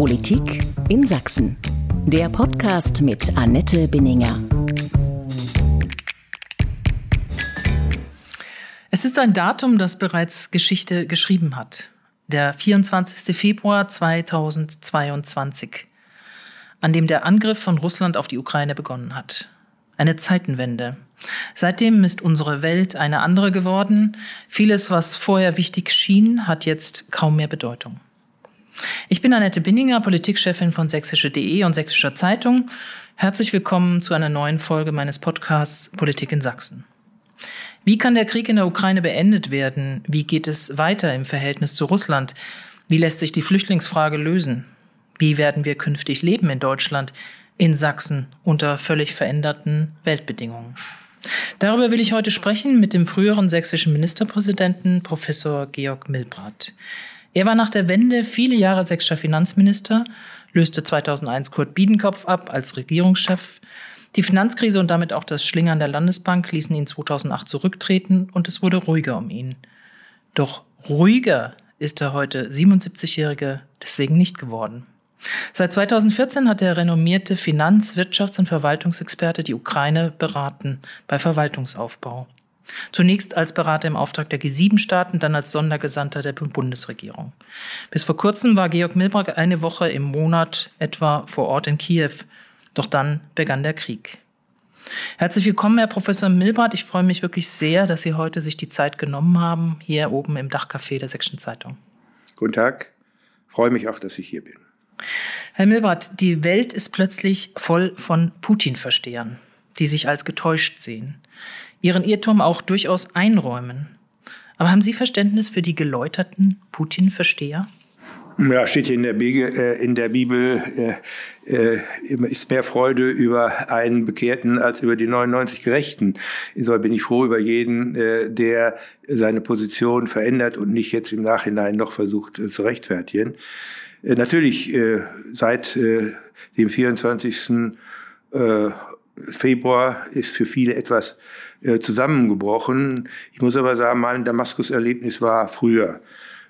Politik in Sachsen. Der Podcast mit Annette Binninger. Es ist ein Datum, das bereits Geschichte geschrieben hat. Der 24. Februar 2022, an dem der Angriff von Russland auf die Ukraine begonnen hat. Eine Zeitenwende. Seitdem ist unsere Welt eine andere geworden. Vieles, was vorher wichtig schien, hat jetzt kaum mehr Bedeutung. Ich bin Annette Binninger, Politikchefin von sächsische.de und Sächsischer Zeitung. Herzlich willkommen zu einer neuen Folge meines Podcasts Politik in Sachsen. Wie kann der Krieg in der Ukraine beendet werden? Wie geht es weiter im Verhältnis zu Russland? Wie lässt sich die Flüchtlingsfrage lösen? Wie werden wir künftig leben in Deutschland, in Sachsen unter völlig veränderten Weltbedingungen? Darüber will ich heute sprechen mit dem früheren sächsischen Ministerpräsidenten Professor Georg Milbrat. Er war nach der Wende viele Jahre sächsischer Finanzminister, löste 2001 Kurt Biedenkopf ab als Regierungschef. Die Finanzkrise und damit auch das Schlingern der Landesbank ließen ihn 2008 zurücktreten und es wurde ruhiger um ihn. Doch ruhiger ist der heute 77-Jährige deswegen nicht geworden. Seit 2014 hat der renommierte Finanz-, Wirtschafts- und Verwaltungsexperte die Ukraine beraten bei Verwaltungsaufbau. Zunächst als Berater im Auftrag der G7-Staaten, dann als Sondergesandter der Bundesregierung. Bis vor kurzem war Georg Milbrag eine Woche im Monat etwa vor Ort in Kiew. Doch dann begann der Krieg. Herzlich willkommen, Herr Professor Milbrat. Ich freue mich wirklich sehr, dass Sie heute sich die Zeit genommen haben, hier oben im Dachcafé der Sächsischen Zeitung. Guten Tag. Ich freue mich auch, dass ich hier bin. Herr Milbrat, die Welt ist plötzlich voll von Putin-Verstehern, die sich als getäuscht sehen ihren Irrtum auch durchaus einräumen. Aber haben Sie Verständnis für die geläuterten Putin-Versteher? Ja, steht hier in der, Bibel, äh, in der Bibel äh, äh, ist mehr Freude über einen Bekehrten als über die 99 Gerechten. Insofern bin ich froh über jeden, äh, der seine Position verändert und nicht jetzt im Nachhinein noch versucht äh, zu rechtfertigen. Äh, natürlich, äh, seit äh, dem 24. Äh, Februar ist für viele etwas äh, zusammengebrochen. Ich muss aber sagen, mein Damaskus-Erlebnis war früher.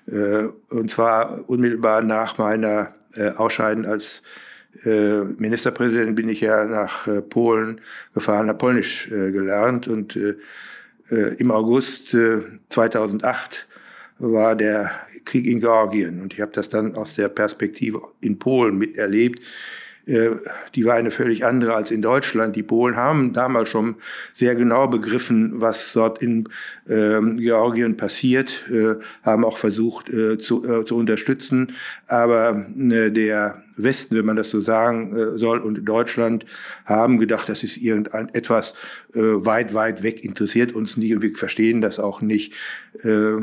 Äh, und zwar unmittelbar nach meiner äh, Ausscheiden als äh, Ministerpräsident bin ich ja nach äh, Polen gefahren, habe Polnisch gelernt und im August äh, 2008 war der Krieg in Georgien und ich habe das dann aus der Perspektive in Polen miterlebt, die war eine völlig andere als in Deutschland. Die Polen haben damals schon sehr genau begriffen, was dort in ähm, Georgien passiert, äh, haben auch versucht äh, zu, äh, zu unterstützen. Aber äh, der Westen, wenn man das so sagen äh, soll, und Deutschland haben gedacht, das ist irgendetwas äh, weit, weit weg, interessiert uns nicht und wir verstehen das auch nicht. Äh,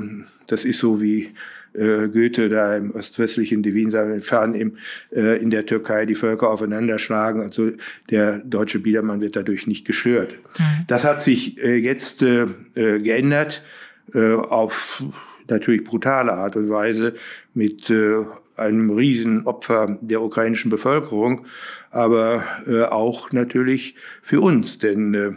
das ist so wie äh, Goethe da im ostwestlichen Divin fahren im, äh, in der Türkei die Völker aufeinanderschlagen. Also der deutsche Biedermann wird dadurch nicht gestört. Mhm. Das hat sich äh, jetzt äh, äh geändert äh, auf natürlich brutale Art und Weise mit äh, einem Riesenopfer der ukrainischen Bevölkerung, aber äh, auch natürlich für uns, denn äh,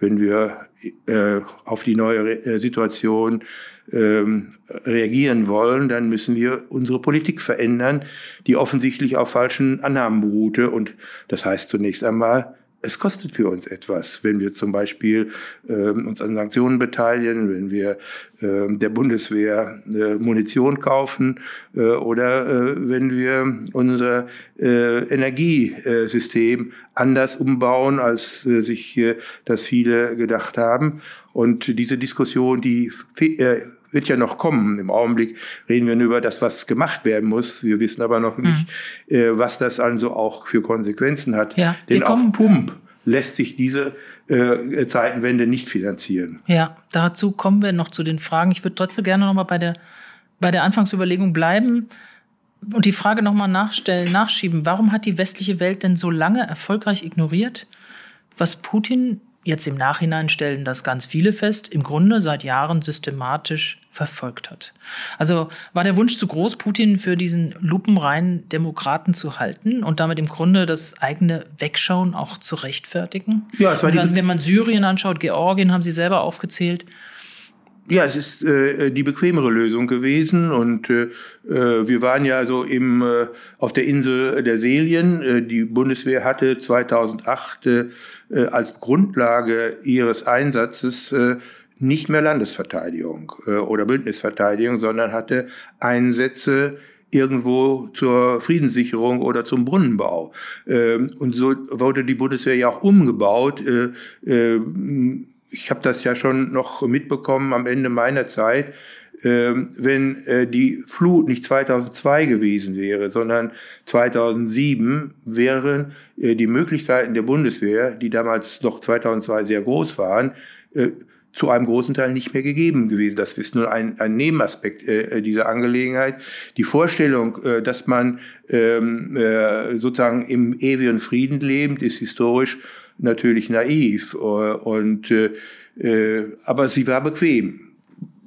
wenn wir äh, auf die neue Re äh, Situation ähm, reagieren wollen, dann müssen wir unsere Politik verändern, die offensichtlich auf falschen Annahmen beruhte. Und das heißt zunächst einmal, es kostet für uns etwas, wenn wir zum Beispiel äh, uns an Sanktionen beteiligen, wenn wir äh, der Bundeswehr äh, Munition kaufen äh, oder äh, wenn wir unser äh, Energiesystem anders umbauen, als sich das viele gedacht haben. Und diese Diskussion, die wird ja noch kommen. Im Augenblick reden wir nur über das, was gemacht werden muss. Wir wissen aber noch nicht, mhm. äh, was das also auch für Konsequenzen hat. Ja, Denn auf Pump lässt sich diese äh, Zeitenwende nicht finanzieren. Ja, dazu kommen wir noch zu den Fragen. Ich würde trotzdem gerne noch mal bei der, bei der Anfangsüberlegung bleiben und die Frage noch mal nachstellen, nachschieben. Warum hat die westliche Welt denn so lange erfolgreich ignoriert, was Putin jetzt im Nachhinein stellen das ganz viele fest, im Grunde seit Jahren systematisch verfolgt hat. Also war der Wunsch zu groß, Putin für diesen lupenreinen Demokraten zu halten und damit im Grunde das eigene Wegschauen auch zu rechtfertigen? Ja, es war die wenn, wenn man Syrien anschaut, Georgien haben Sie selber aufgezählt. ja, es ist äh, die bequemere Lösung gewesen und äh, äh, wir waren ja so im äh, auf der Insel der Selien. Äh, die Bundeswehr hatte 2008 äh, als Grundlage ihres Einsatzes äh, nicht mehr Landesverteidigung äh, oder Bündnisverteidigung, sondern hatte Einsätze irgendwo zur Friedenssicherung oder zum Brunnenbau. Ähm, und so wurde die Bundeswehr ja auch umgebaut. Äh, äh, ich habe das ja schon noch mitbekommen am Ende meiner Zeit. Ähm, wenn äh, die Flut nicht 2002 gewesen wäre, sondern 2007, wären die Möglichkeiten der Bundeswehr, die damals noch 2002 sehr groß waren, zu einem großen Teil nicht mehr gegeben gewesen. Das ist nur ein, ein Nebenaspekt äh, dieser Angelegenheit. Die Vorstellung, äh, dass man ähm, äh, sozusagen im ewigen Frieden lebt, ist historisch natürlich naiv. Äh, und, äh, äh, aber sie war bequem.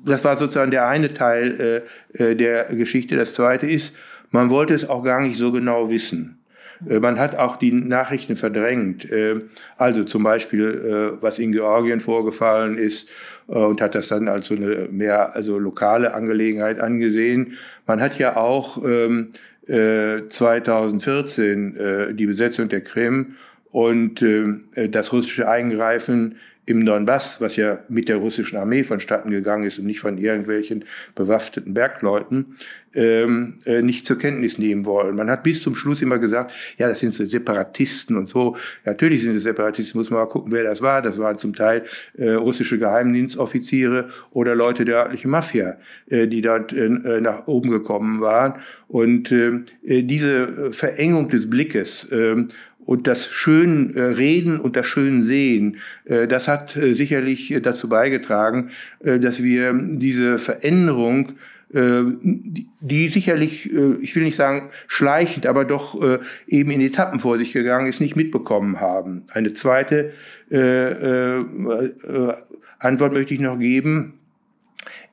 Das war sozusagen der eine Teil äh, äh der Geschichte. Das zweite ist, man wollte es auch gar nicht so genau wissen. Äh, man hat auch die Nachrichten verdrängt. Äh, also zum Beispiel, äh, was in Georgien vorgefallen ist und hat das dann als so eine mehr also lokale Angelegenheit angesehen. Man hat ja auch 2014 ähm, die Besetzung der Krim und das russische Eingreifen im Donbass, was ja mit der russischen Armee vonstatten gegangen ist und nicht von irgendwelchen bewaffneten Bergleuten, ähm, äh, nicht zur Kenntnis nehmen wollen. Man hat bis zum Schluss immer gesagt, ja, das sind so Separatisten und so. Natürlich sind es Separatisten, muss man mal gucken, wer das war. Das waren zum Teil äh, russische Geheimdienstoffiziere oder Leute der örtlichen Mafia, äh, die dort äh, nach oben gekommen waren. Und äh, diese Verengung des Blickes äh, und das schön äh, Reden und das schön Sehen, äh, das hat äh, sicherlich dazu beigetragen, dass wir diese Veränderung die, sicherlich, ich will nicht sagen schleichend, aber doch eben in Etappen vor sich gegangen ist, nicht mitbekommen haben. Eine zweite Antwort möchte ich noch geben.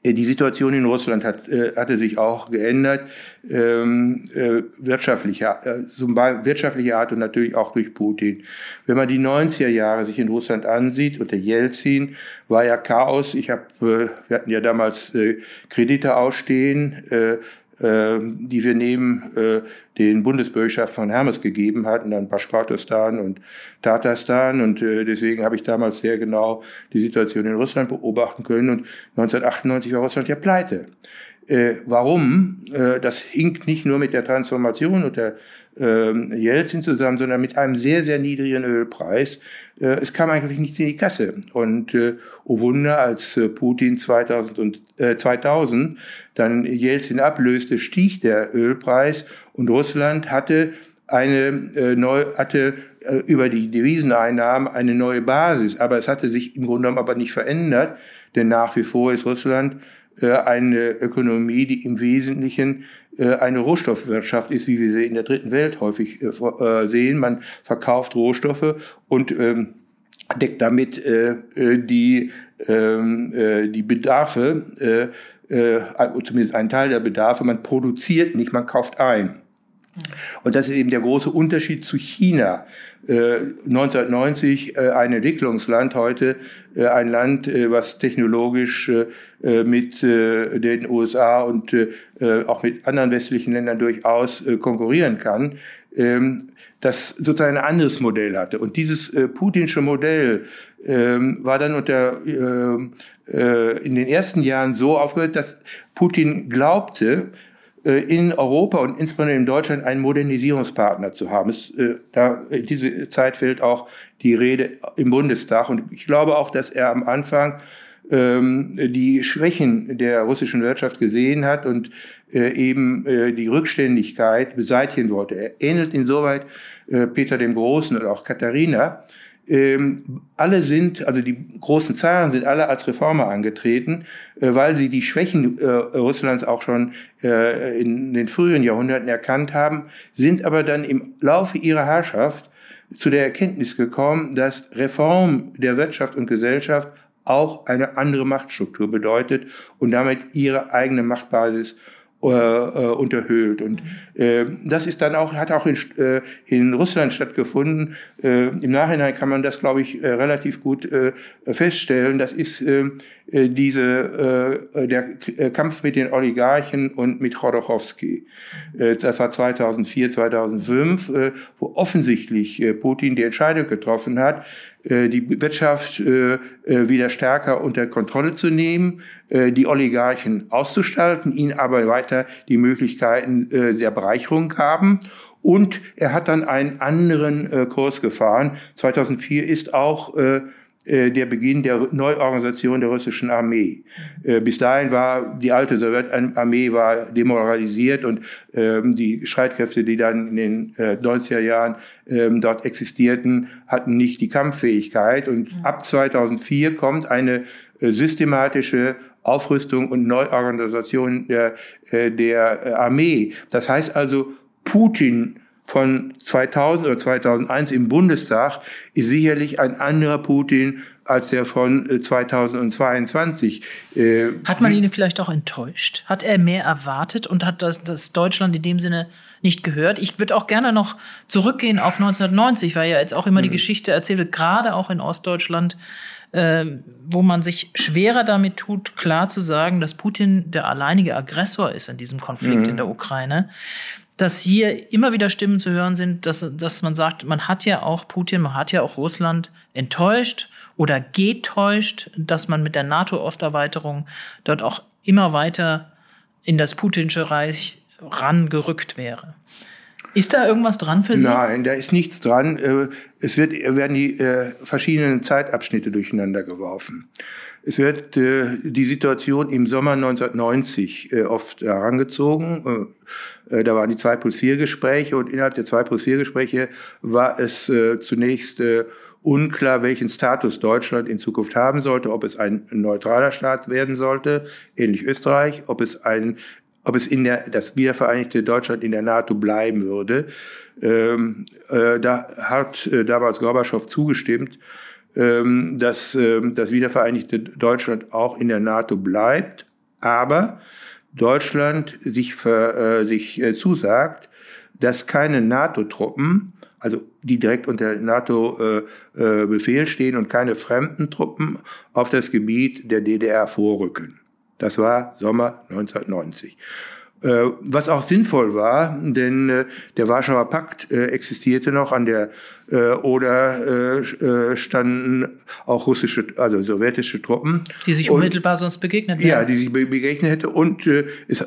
Äh, die Situation in Russland hat, äh, hatte sich auch geändert, ähm, äh, wirtschaftlicher, äh, zum wirtschaftlicher Art und natürlich auch durch Putin. Wenn man die 90er Jahre sich in Russland ansieht, unter Jelzin war ja Chaos. Ich habe, äh, wir hatten ja damals äh, Kredite ausstehen, äh, die wir neben äh, den Bundesbürgerschaft von Hermes gegeben hatten, dann Baschkortostan und Tatarstan. Und äh, deswegen habe ich damals sehr genau die Situation in Russland beobachten können. Und 1998 war Russland ja pleite. Äh, warum? Äh, das hinkt nicht nur mit der Transformation und der äh, Jelzin zusammen, sondern mit einem sehr, sehr niedrigen Ölpreis. Äh, es kam eigentlich nichts in die Kasse. Und äh, oh Wunder, als äh, Putin 2000, und, äh, 2000 dann Jelzin ablöste, stieg der Ölpreis und Russland hatte eine äh, neu, hatte äh, über die Deviseneinnahmen eine neue Basis, aber es hatte sich im Grunde genommen aber nicht verändert, denn nach wie vor ist Russland eine Ökonomie, die im Wesentlichen äh, eine Rohstoffwirtschaft ist, wie wir sie in der dritten Welt häufig äh, sehen. Man verkauft Rohstoffe und ähm, deckt damit die, ähm, die Bedarfe, zumindest einen Teil der Bedarfe. Man produziert nicht, man kauft ein. Und das ist eben der große Unterschied zu China. 1990 äh, ein Entwicklungsland, heute äh, ein Land, äh, was technologisch mit den USA und auch mit anderen westlichen Ländern durchaus konkurrieren kann, ähm, das sozusagen ein anderes Modell hatte. Und dieses putinsche Modell ähm, war dann unter, in den ersten Jahren so aufgehört, dass Putin glaubte, äh, in Europa und insbesondere in Deutschland einen Modernisierungspartner zu haben. Es, äh, da, in diese Zeit fällt auch die Rede im Bundestag. Und ich glaube auch, dass er am Anfang ähm, die Schwächen der russischen Wirtschaft gesehen hat und äh, eben äh, die Rückständigkeit beseitigen wollte. Er ähnelt insoweit äh, Peter dem Großen und auch Katharina, ähm, alle sind, also die großen Zahlen sind alle als Reformer angetreten, äh, weil sie die Schwächen äh, Russlands auch schon äh, in den frühen Jahrhunderten erkannt haben, sind aber dann im Laufe ihrer Herrschaft zu der Erkenntnis gekommen, dass Reform der Wirtschaft und Gesellschaft auch eine andere Machtstruktur bedeutet und damit ihre eigene Machtbasis äh, äh, unterhöhlt. Und äh, das ist dann auch, hat auch in, äh, in Russland stattgefunden. Äh, Im Nachhinein kann man das, glaube ich, äh, relativ gut äh, feststellen. Das ist äh, äh, diese, äh, der äh, Kampf mit den Oligarchen und mit Chodorkowski. Äh, das war 2004, 2005, äh, wo offensichtlich äh, Putin die Entscheidung getroffen hat, äh, die Wirtschaft äh, äh, wieder stärker unter Kontrolle zu nehmen, die Oligarchen auszustalten, ihnen aber weiter die Möglichkeiten der Bereicherung gaben. Und er hat dann einen anderen Kurs gefahren. 2004 ist auch äh, der Beginn der Neuorganisation der russischen Armee. Äh, bis dahin war die alte Sowjetarmee war demoralisiert und ähm, die Streitkräfte, die dann in den 90er äh, Jahren ähm, dort existierten, hatten nicht die Kampffähigkeit. Und mhm. ab 2004 kommt eine systematische Aufrüstung und Neuorganisation der, der Armee. Das heißt also, Putin von 2000 oder 2001 im Bundestag ist sicherlich ein anderer Putin als der von 2022. Äh, äh, hat man ihn vielleicht auch enttäuscht? Hat er mehr erwartet und hat das, das Deutschland in dem Sinne nicht gehört? Ich würde auch gerne noch zurückgehen auf 1990, weil ja jetzt auch immer die mhm. Geschichte erzählt wird, gerade auch in Ostdeutschland, äh, wo man sich schwerer damit tut, klar zu sagen, dass Putin der alleinige Aggressor ist in diesem Konflikt mhm. in der Ukraine dass hier immer wieder Stimmen zu hören sind, dass, dass man sagt, man hat ja auch Putin, man hat ja auch Russland enttäuscht oder getäuscht, dass man mit der NATO-Osterweiterung dort auch immer weiter in das putinsche Reich rangerückt wäre. Ist da irgendwas dran für Sie? Nein, da ist nichts dran. Äh, es wird, werden die äh, verschiedenen Zeitabschnitte durcheinander geworfen. Es wird äh, die Situation im Sommer 1990 äh, oft herangezogen. Äh, da waren die 2 plus 4 Gespräche und innerhalb der 2 plus 4 Gespräche war es äh, zunächst äh, unklar, welchen Status Deutschland in Zukunft haben sollte, ob es ein neutraler Staat werden sollte, ähnlich Österreich, ob es ein ob es in der, das wiedervereinigte Deutschland in der NATO bleiben würde. Ähm, äh, da hat äh, damals Gorbatschow zugestimmt ähm, dass ähm, das wiedervereinigte Deutschland auch in der NATO bleibt, aber Deutschland sich, für, äh, sich äh, zusagt, dass keine NATO-Truppen, also die direkt unter NATO-Befehl äh, stehen und keine fremden Truppen auf das Gebiet der DDR vorrücken. Das war Sommer 1990. Was auch sinnvoll war, denn der Warschauer Pakt existierte noch an der äh, oder äh, äh, standen auch russische, also sowjetische Truppen. Die sich unmittelbar und, sonst begegnet hätten. Ja, die sich begegnet hätte. Und äh, es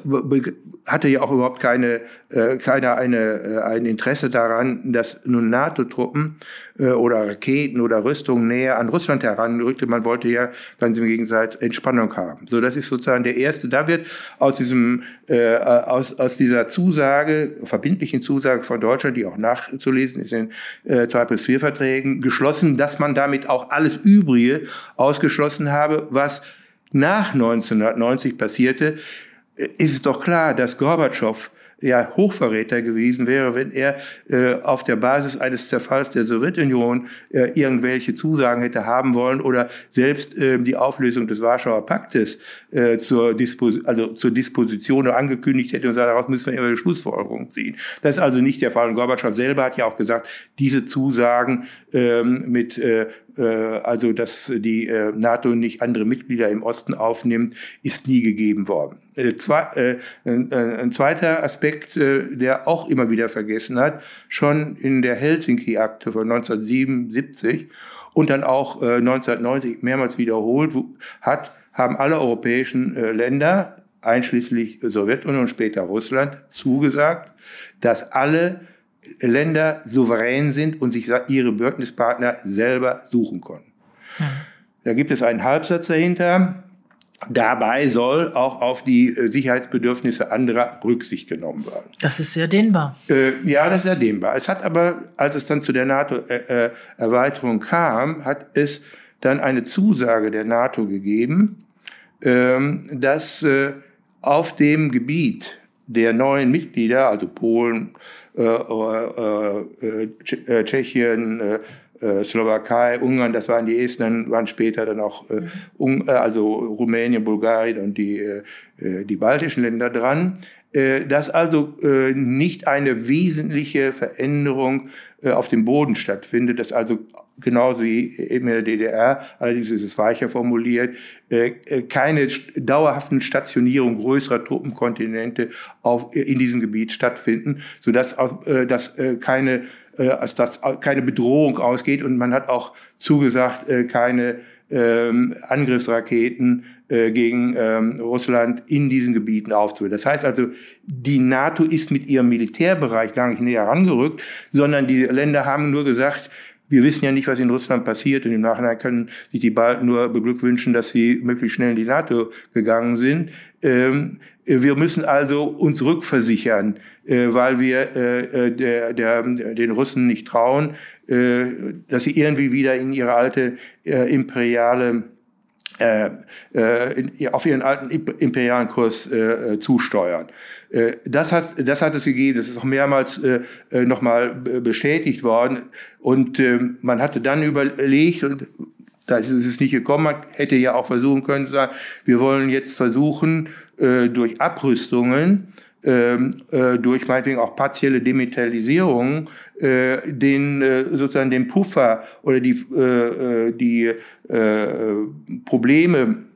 hatte ja auch überhaupt keine, äh, keiner eine, äh, ein Interesse daran, dass nun NATO-Truppen äh, oder Raketen oder Rüstungen näher an Russland heranrückte. Man wollte ja ganz im Gegensatz Entspannung haben. So, das ist sozusagen der erste. Da wird aus diesem, äh, aus, aus dieser Zusage, verbindlichen Zusage von Deutschland, die auch nachzulesen ist in äh, 2 plus 4 Verträgen geschlossen, dass man damit auch alles Übrige ausgeschlossen habe, was nach 1990 passierte, ist es doch klar, dass Gorbatschow ja Hochverräter gewesen wäre, wenn er äh, auf der Basis eines Zerfalls der Sowjetunion äh, irgendwelche Zusagen hätte haben wollen oder selbst äh, die Auflösung des Warschauer Paktes äh, zur, Dispos also zur Disposition angekündigt hätte und sagt, daraus müssen wir ihre Schlussfolgerung ziehen. Das ist also nicht der Fall. Und Gorbatschow selber hat ja auch gesagt, diese Zusagen ähm, mit äh, also dass die äh, NATO nicht andere Mitglieder im Osten aufnimmt, ist nie gegeben worden. Äh, ein zweiter Aspekt, der auch immer wieder vergessen hat, schon in der Helsinki-Akte von 1977 und dann auch 1990 mehrmals wiederholt hat, haben alle europäischen Länder, einschließlich Sowjetunion und später Russland, zugesagt, dass alle Länder souverän sind und sich ihre Bündnispartner selber suchen können. Hm. Da gibt es einen Halbsatz dahinter. Dabei soll auch auf die äh, Sicherheitsbedürfnisse anderer Rücksicht genommen werden. Das ist sehr dehnbar. Äh, ja, das ist sehr dehnbar. Es hat aber, als es dann zu der NATO-Erweiterung kam, hat es dann eine Zusage der NATO gegeben, ähm, dass äh, auf dem Gebiet der neuen Mitglieder, also Polen, äh, äh, äh, äh Tschechien, äh, Slowakei, Ungarn, das waren die ersten, dann waren später dann auch äh, un, äh, also Rumänien, Bulgarien und die, äh, äh die baltischen Länder dran. Äh, dass also äh, nicht eine wesentliche Veränderung äh, auf dem Boden stattfindet, dass also genauso wie eben in der DDR, allerdings ist es weicher formuliert, keine dauerhaften Stationierung größerer Truppenkontinente auf, in diesem Gebiet stattfinden, sodass dass keine, als dass keine Bedrohung ausgeht und man hat auch zugesagt, keine ähm, Angriffsraketen äh, gegen ähm, Russland in diesen Gebieten aufzuhören. Das heißt also, die NATO ist mit ihrem Militärbereich gar nicht näher herangerückt, sondern die Länder haben nur gesagt, wir wissen ja nicht, was in Russland passiert und im Nachhinein können sich die Balten nur beglückwünschen, dass sie möglichst schnell in die NATO gegangen sind. Ähm, wir müssen also uns rückversichern, äh, weil wir äh, äh der, der, den Russen nicht trauen, äh, dass sie irgendwie wieder in ihre alte äh, imperiale äh, äh, auf ihren alten imperialen Kurs äh, äh, zusteuern. Äh, das, hat, das hat es gegeben, das ist auch mehrmals äh, äh nochmal bestätigt worden. Und äh, man hatte dann überlegt, und da ist es nicht gekommen, man hätte ja auch versuchen können zu sagen, wir wollen jetzt versuchen, durch Abrüstungen ähm, äh, durch meinetwegen auch partielle Demilitarisierung äh, den äh, sozusagen den Puffer oder die äh, äh die äh, Probleme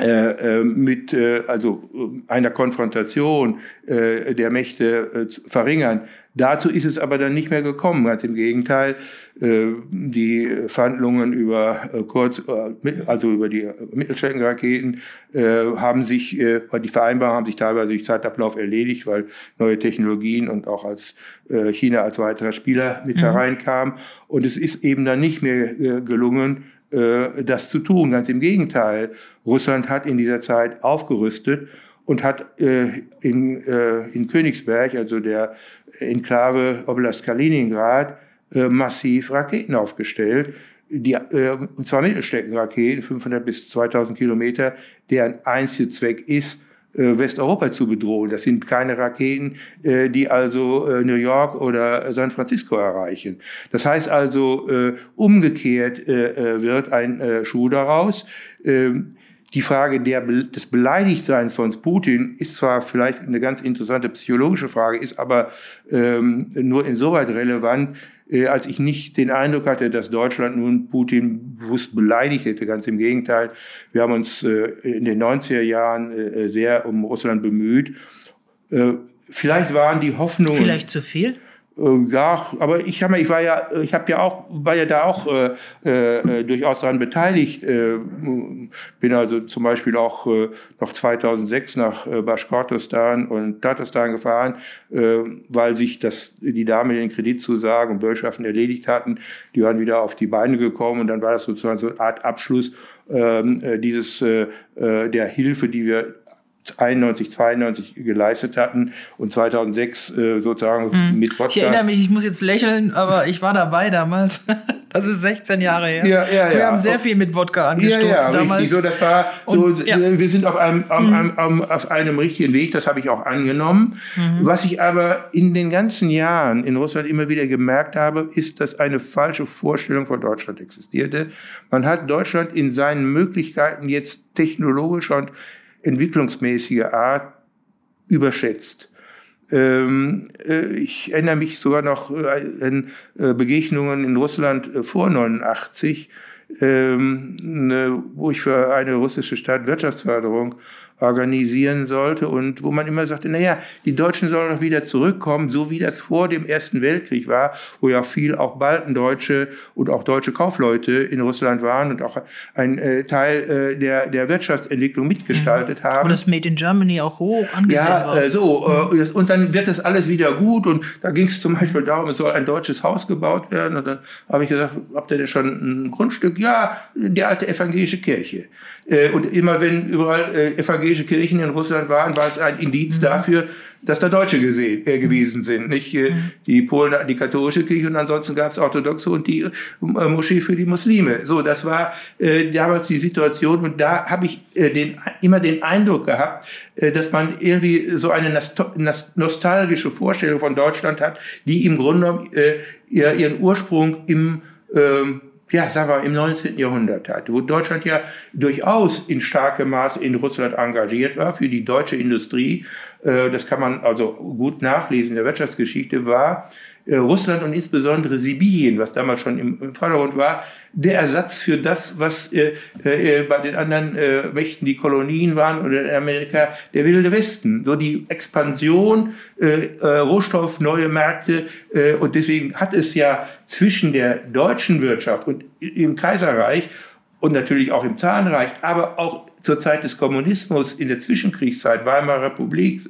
äh, äh, mit äh, also einer Konfrontation äh, der Mächte äh, verringern. Dazu ist es aber dann nicht mehr gekommen. Ganz im Gegenteil, äh, die Verhandlungen über äh, kurz, äh, also über die Mittelstreckenraketen haben sich, die Vereinbarungen haben sich teilweise durch Zeitablauf erledigt, weil neue Technologien und auch als China als weiterer Spieler mit mhm. hereinkam. Und es ist eben dann nicht mehr gelungen, das zu tun. Ganz im Gegenteil. Russland hat in dieser Zeit aufgerüstet und hat äh, in, äh, in Königsberg, also der Enklave Oblast Kaliningrad, äh, massiv Raketen aufgestellt. Die, äh, und zwar Mittelstreckenraketen, 500 bis 2000 Kilometer, deren einziger Zweck ist, äh, Westeuropa zu bedrohen. Das sind keine Raketen, äh, die also äh, New York oder San Francisco erreichen. Das heißt also, umgekehrt wird ein Schuh daraus. Ähm, die Frage der, des Beleidigtseins von Putin ist zwar vielleicht eine ganz interessante psychologische Frage, ist aber ähm, nur insoweit relevant, äh, als ich nicht den Eindruck hatte, dass Deutschland nun Putin bewusst beleidigt hätte. Ganz im Gegenteil. Wir haben uns äh, in den 90er Jahren äh, sehr um Russland bemüht. Äh, vielleicht waren die Hoffnungen. Vielleicht zu viel? Äh, ja, aber ich habe ich war ja, ich habe ja auch, war ja da auch äh, äh, durchaus daran beteiligt. Äh, bin also zum Beispiel auch äh, noch 2006 nach äh, Baschkortostan und Tatarstan gefahren, äh, weil sich das die damaligen Kreditzusagen und Bürgschaften erledigt hatten. Die waren wieder auf die Beine gekommen und dann war das sozusagen so eine Art Abschluss ähm, äh, dieses äh, der Hilfe, die wir 91, 92 geleistet hatten und 2006 äh, sozusagen mhm. mit Wodka. Ich erinnere mich, ich muss jetzt lächeln, aber ich war dabei damals. Das ist 16 Jahre her. Ja, ja, ja. Wir haben sehr viel mit Wodka angestoßen ja, ja, damals. Richtig. So, das war so, und, ja. wir sind auf einem, mhm. einem, einem, auf einem richtigen Weg, das habe ich auch angenommen. Mhm. Was ich aber in den ganzen Jahren in Russland immer wieder gemerkt habe, ist, dass eine falsche Vorstellung von Deutschland existierte. Man hat Deutschland in seinen Möglichkeiten jetzt technologisch und entwicklungsmäßige Art überschätzt. Ähm, äh, ich erinnere mich sogar noch äh, an äh, Begegnungen in Russland vor 89, ähm, ne, wo ich für eine russische Stadt Wirtschaftsförderung organisieren sollte und wo man immer sagte, naja, die Deutschen sollen doch wieder zurückkommen, so wie das vor dem Ersten Weltkrieg war, wo ja viel auch Baltendeutsche und auch deutsche Kaufleute in Russland waren und auch ein äh, Teil äh, der, der Wirtschaftsentwicklung mitgestaltet mhm. haben. Und das Made in Germany auch hoch angesehen ja, war. Äh, so, äh, mhm. und dann wird das alles wieder gut und da ging es zum Beispiel darum, es soll ein deutsches Haus gebaut werden und dann habe ich gesagt, habt ihr denn schon ein Grundstück? Ja, die alte evangelische Kirche. Äh, und immer wenn überall äh, evangelische Kirchen in Russland waren, war es ein Indiz mhm. dafür, dass da Deutsche gesehen, äh, gewesen sind. Nicht äh, mhm. die Polen die katholische Kirche und ansonsten gab es orthodoxe und die äh, Moschee für die Muslime. So, das war äh, damals die Situation und da habe ich äh, den, immer den Eindruck gehabt, äh, dass man irgendwie so eine nostalgische Vorstellung von Deutschland hat, die im Grunde genommen äh, ihren Ursprung im ähm, ja, sagen wir, im 19. Jahrhundert hatte, wo Deutschland ja durchaus in starkem Maß in Russland engagiert war für die deutsche Industrie. Äh, das kann man also gut nachlesen in der Wirtschaftsgeschichte, war Russland und insbesondere Sibirien, was damals schon im, Vordergrund war, der Ersatz für das, was äh, äh, bei den anderen äh, Mächten die Kolonien waren oder in Amerika der wilde Westen. So die Expansion, äh, äh, Rohstoff, neue Märkte äh, und deswegen hat es ja zwischen der deutschen Wirtschaft und im Kaiserreich und natürlich auch im Zahnreich, aber auch zur Zeit des Kommunismus in der Zwischenkriegszeit, Weimarer Republik,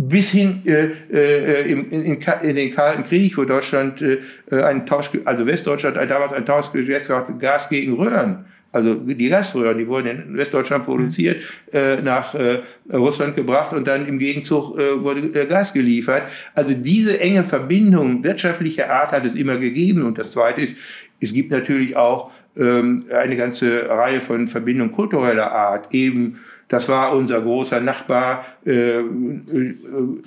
bis hin äh, äh, in, in, in, den Kalten Krieg, wo Deutschland äh, einen Tausch, also Westdeutschland damals ein Tauschgesetz Gas gegen Röhren. Also die Gasröhren, die wurden in Westdeutschland produziert, äh, nach äh, Russland gebracht und dann im Gegenzug äh, wurde äh, Gas geliefert. Also diese enge Verbindung wirtschaftlicher Art hat es immer gegeben. Und das Zweite ist, es gibt natürlich auch ähm, eine ganze Reihe von Verbindungen kultureller Art, eben das war unser großer Nachbar, äh, äh,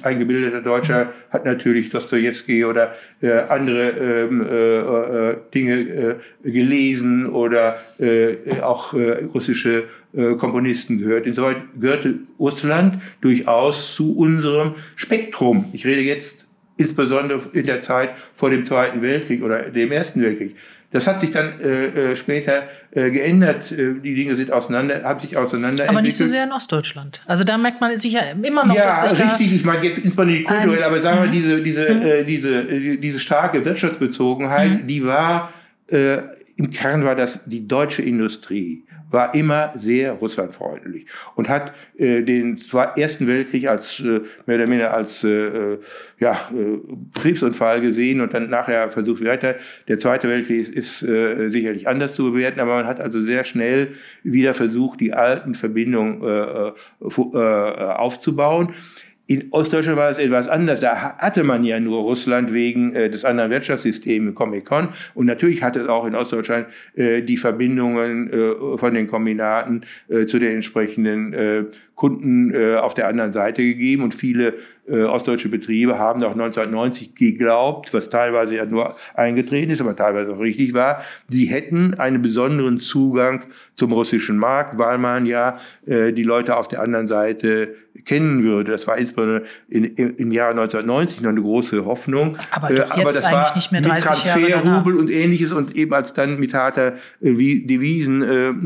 ein gebildeter Deutscher, hat natürlich Dostoevsky oder äh, andere ähm, äh, äh, Dinge äh, gelesen oder auch russische Komponisten gehört. Insoweit gehörte Russland durchaus zu unserem Spektrum. Ich rede jetzt insbesondere in der Zeit vor dem Zweiten Weltkrieg oder dem Ersten Weltkrieg. Das hat sich dann äh, äh, später äh, geändert. Äh, die Dinge sind auseinander, haben sich auseinander. Aber nicht so sehr in Ostdeutschland. Also da merkt man sicher immer noch, ja, dass sich richtig. ich meine jetzt insbesondere die kulturell, aber sagen wir mhm. diese diese mhm. äh, diese äh, diese starke Wirtschaftsbezogenheit, mhm. die war äh, im Kern war das die deutsche Industrie war immer sehr russlandfreundlich und hat äh, den Ersten Weltkrieg als äh, mehr oder minder als äh, äh, ja, äh, Betriebsunfall gesehen und dann nachher versucht weiter. Der Zweite Weltkrieg ist, ist äh, sicherlich anders zu bewerten, aber man hat also sehr schnell wieder versucht, die alten Verbindungen äh, äh, äh aufzubauen. In Ostdeutschland war es etwas anders. Da hatte man ja nur Russland wegen äh, des anderen Wirtschaftssystems Comecon. Und natürlich hatte es auch in Ostdeutschland äh, die Verbindungen äh, von den Kombinaten äh, zu den entsprechenden äh, Kunden äh, auf der anderen Seite gegeben. Und viele äh, ostdeutsche Betriebe haben auch 1990 geglaubt, was teilweise ja nur eingetreten ist, aber teilweise auch richtig war, sie hätten einen besonderen Zugang zum russischen Markt, weil man ja äh, die Leute auf der anderen Seite kennen würde. Das war insbesondere in, im, im Jahr 1990 noch eine große Hoffnung. Aber, doch jetzt aber das eigentlich war nicht mehr 30 mit Transferrubel und ähnliches und eben als dann mit harter äh, Devisen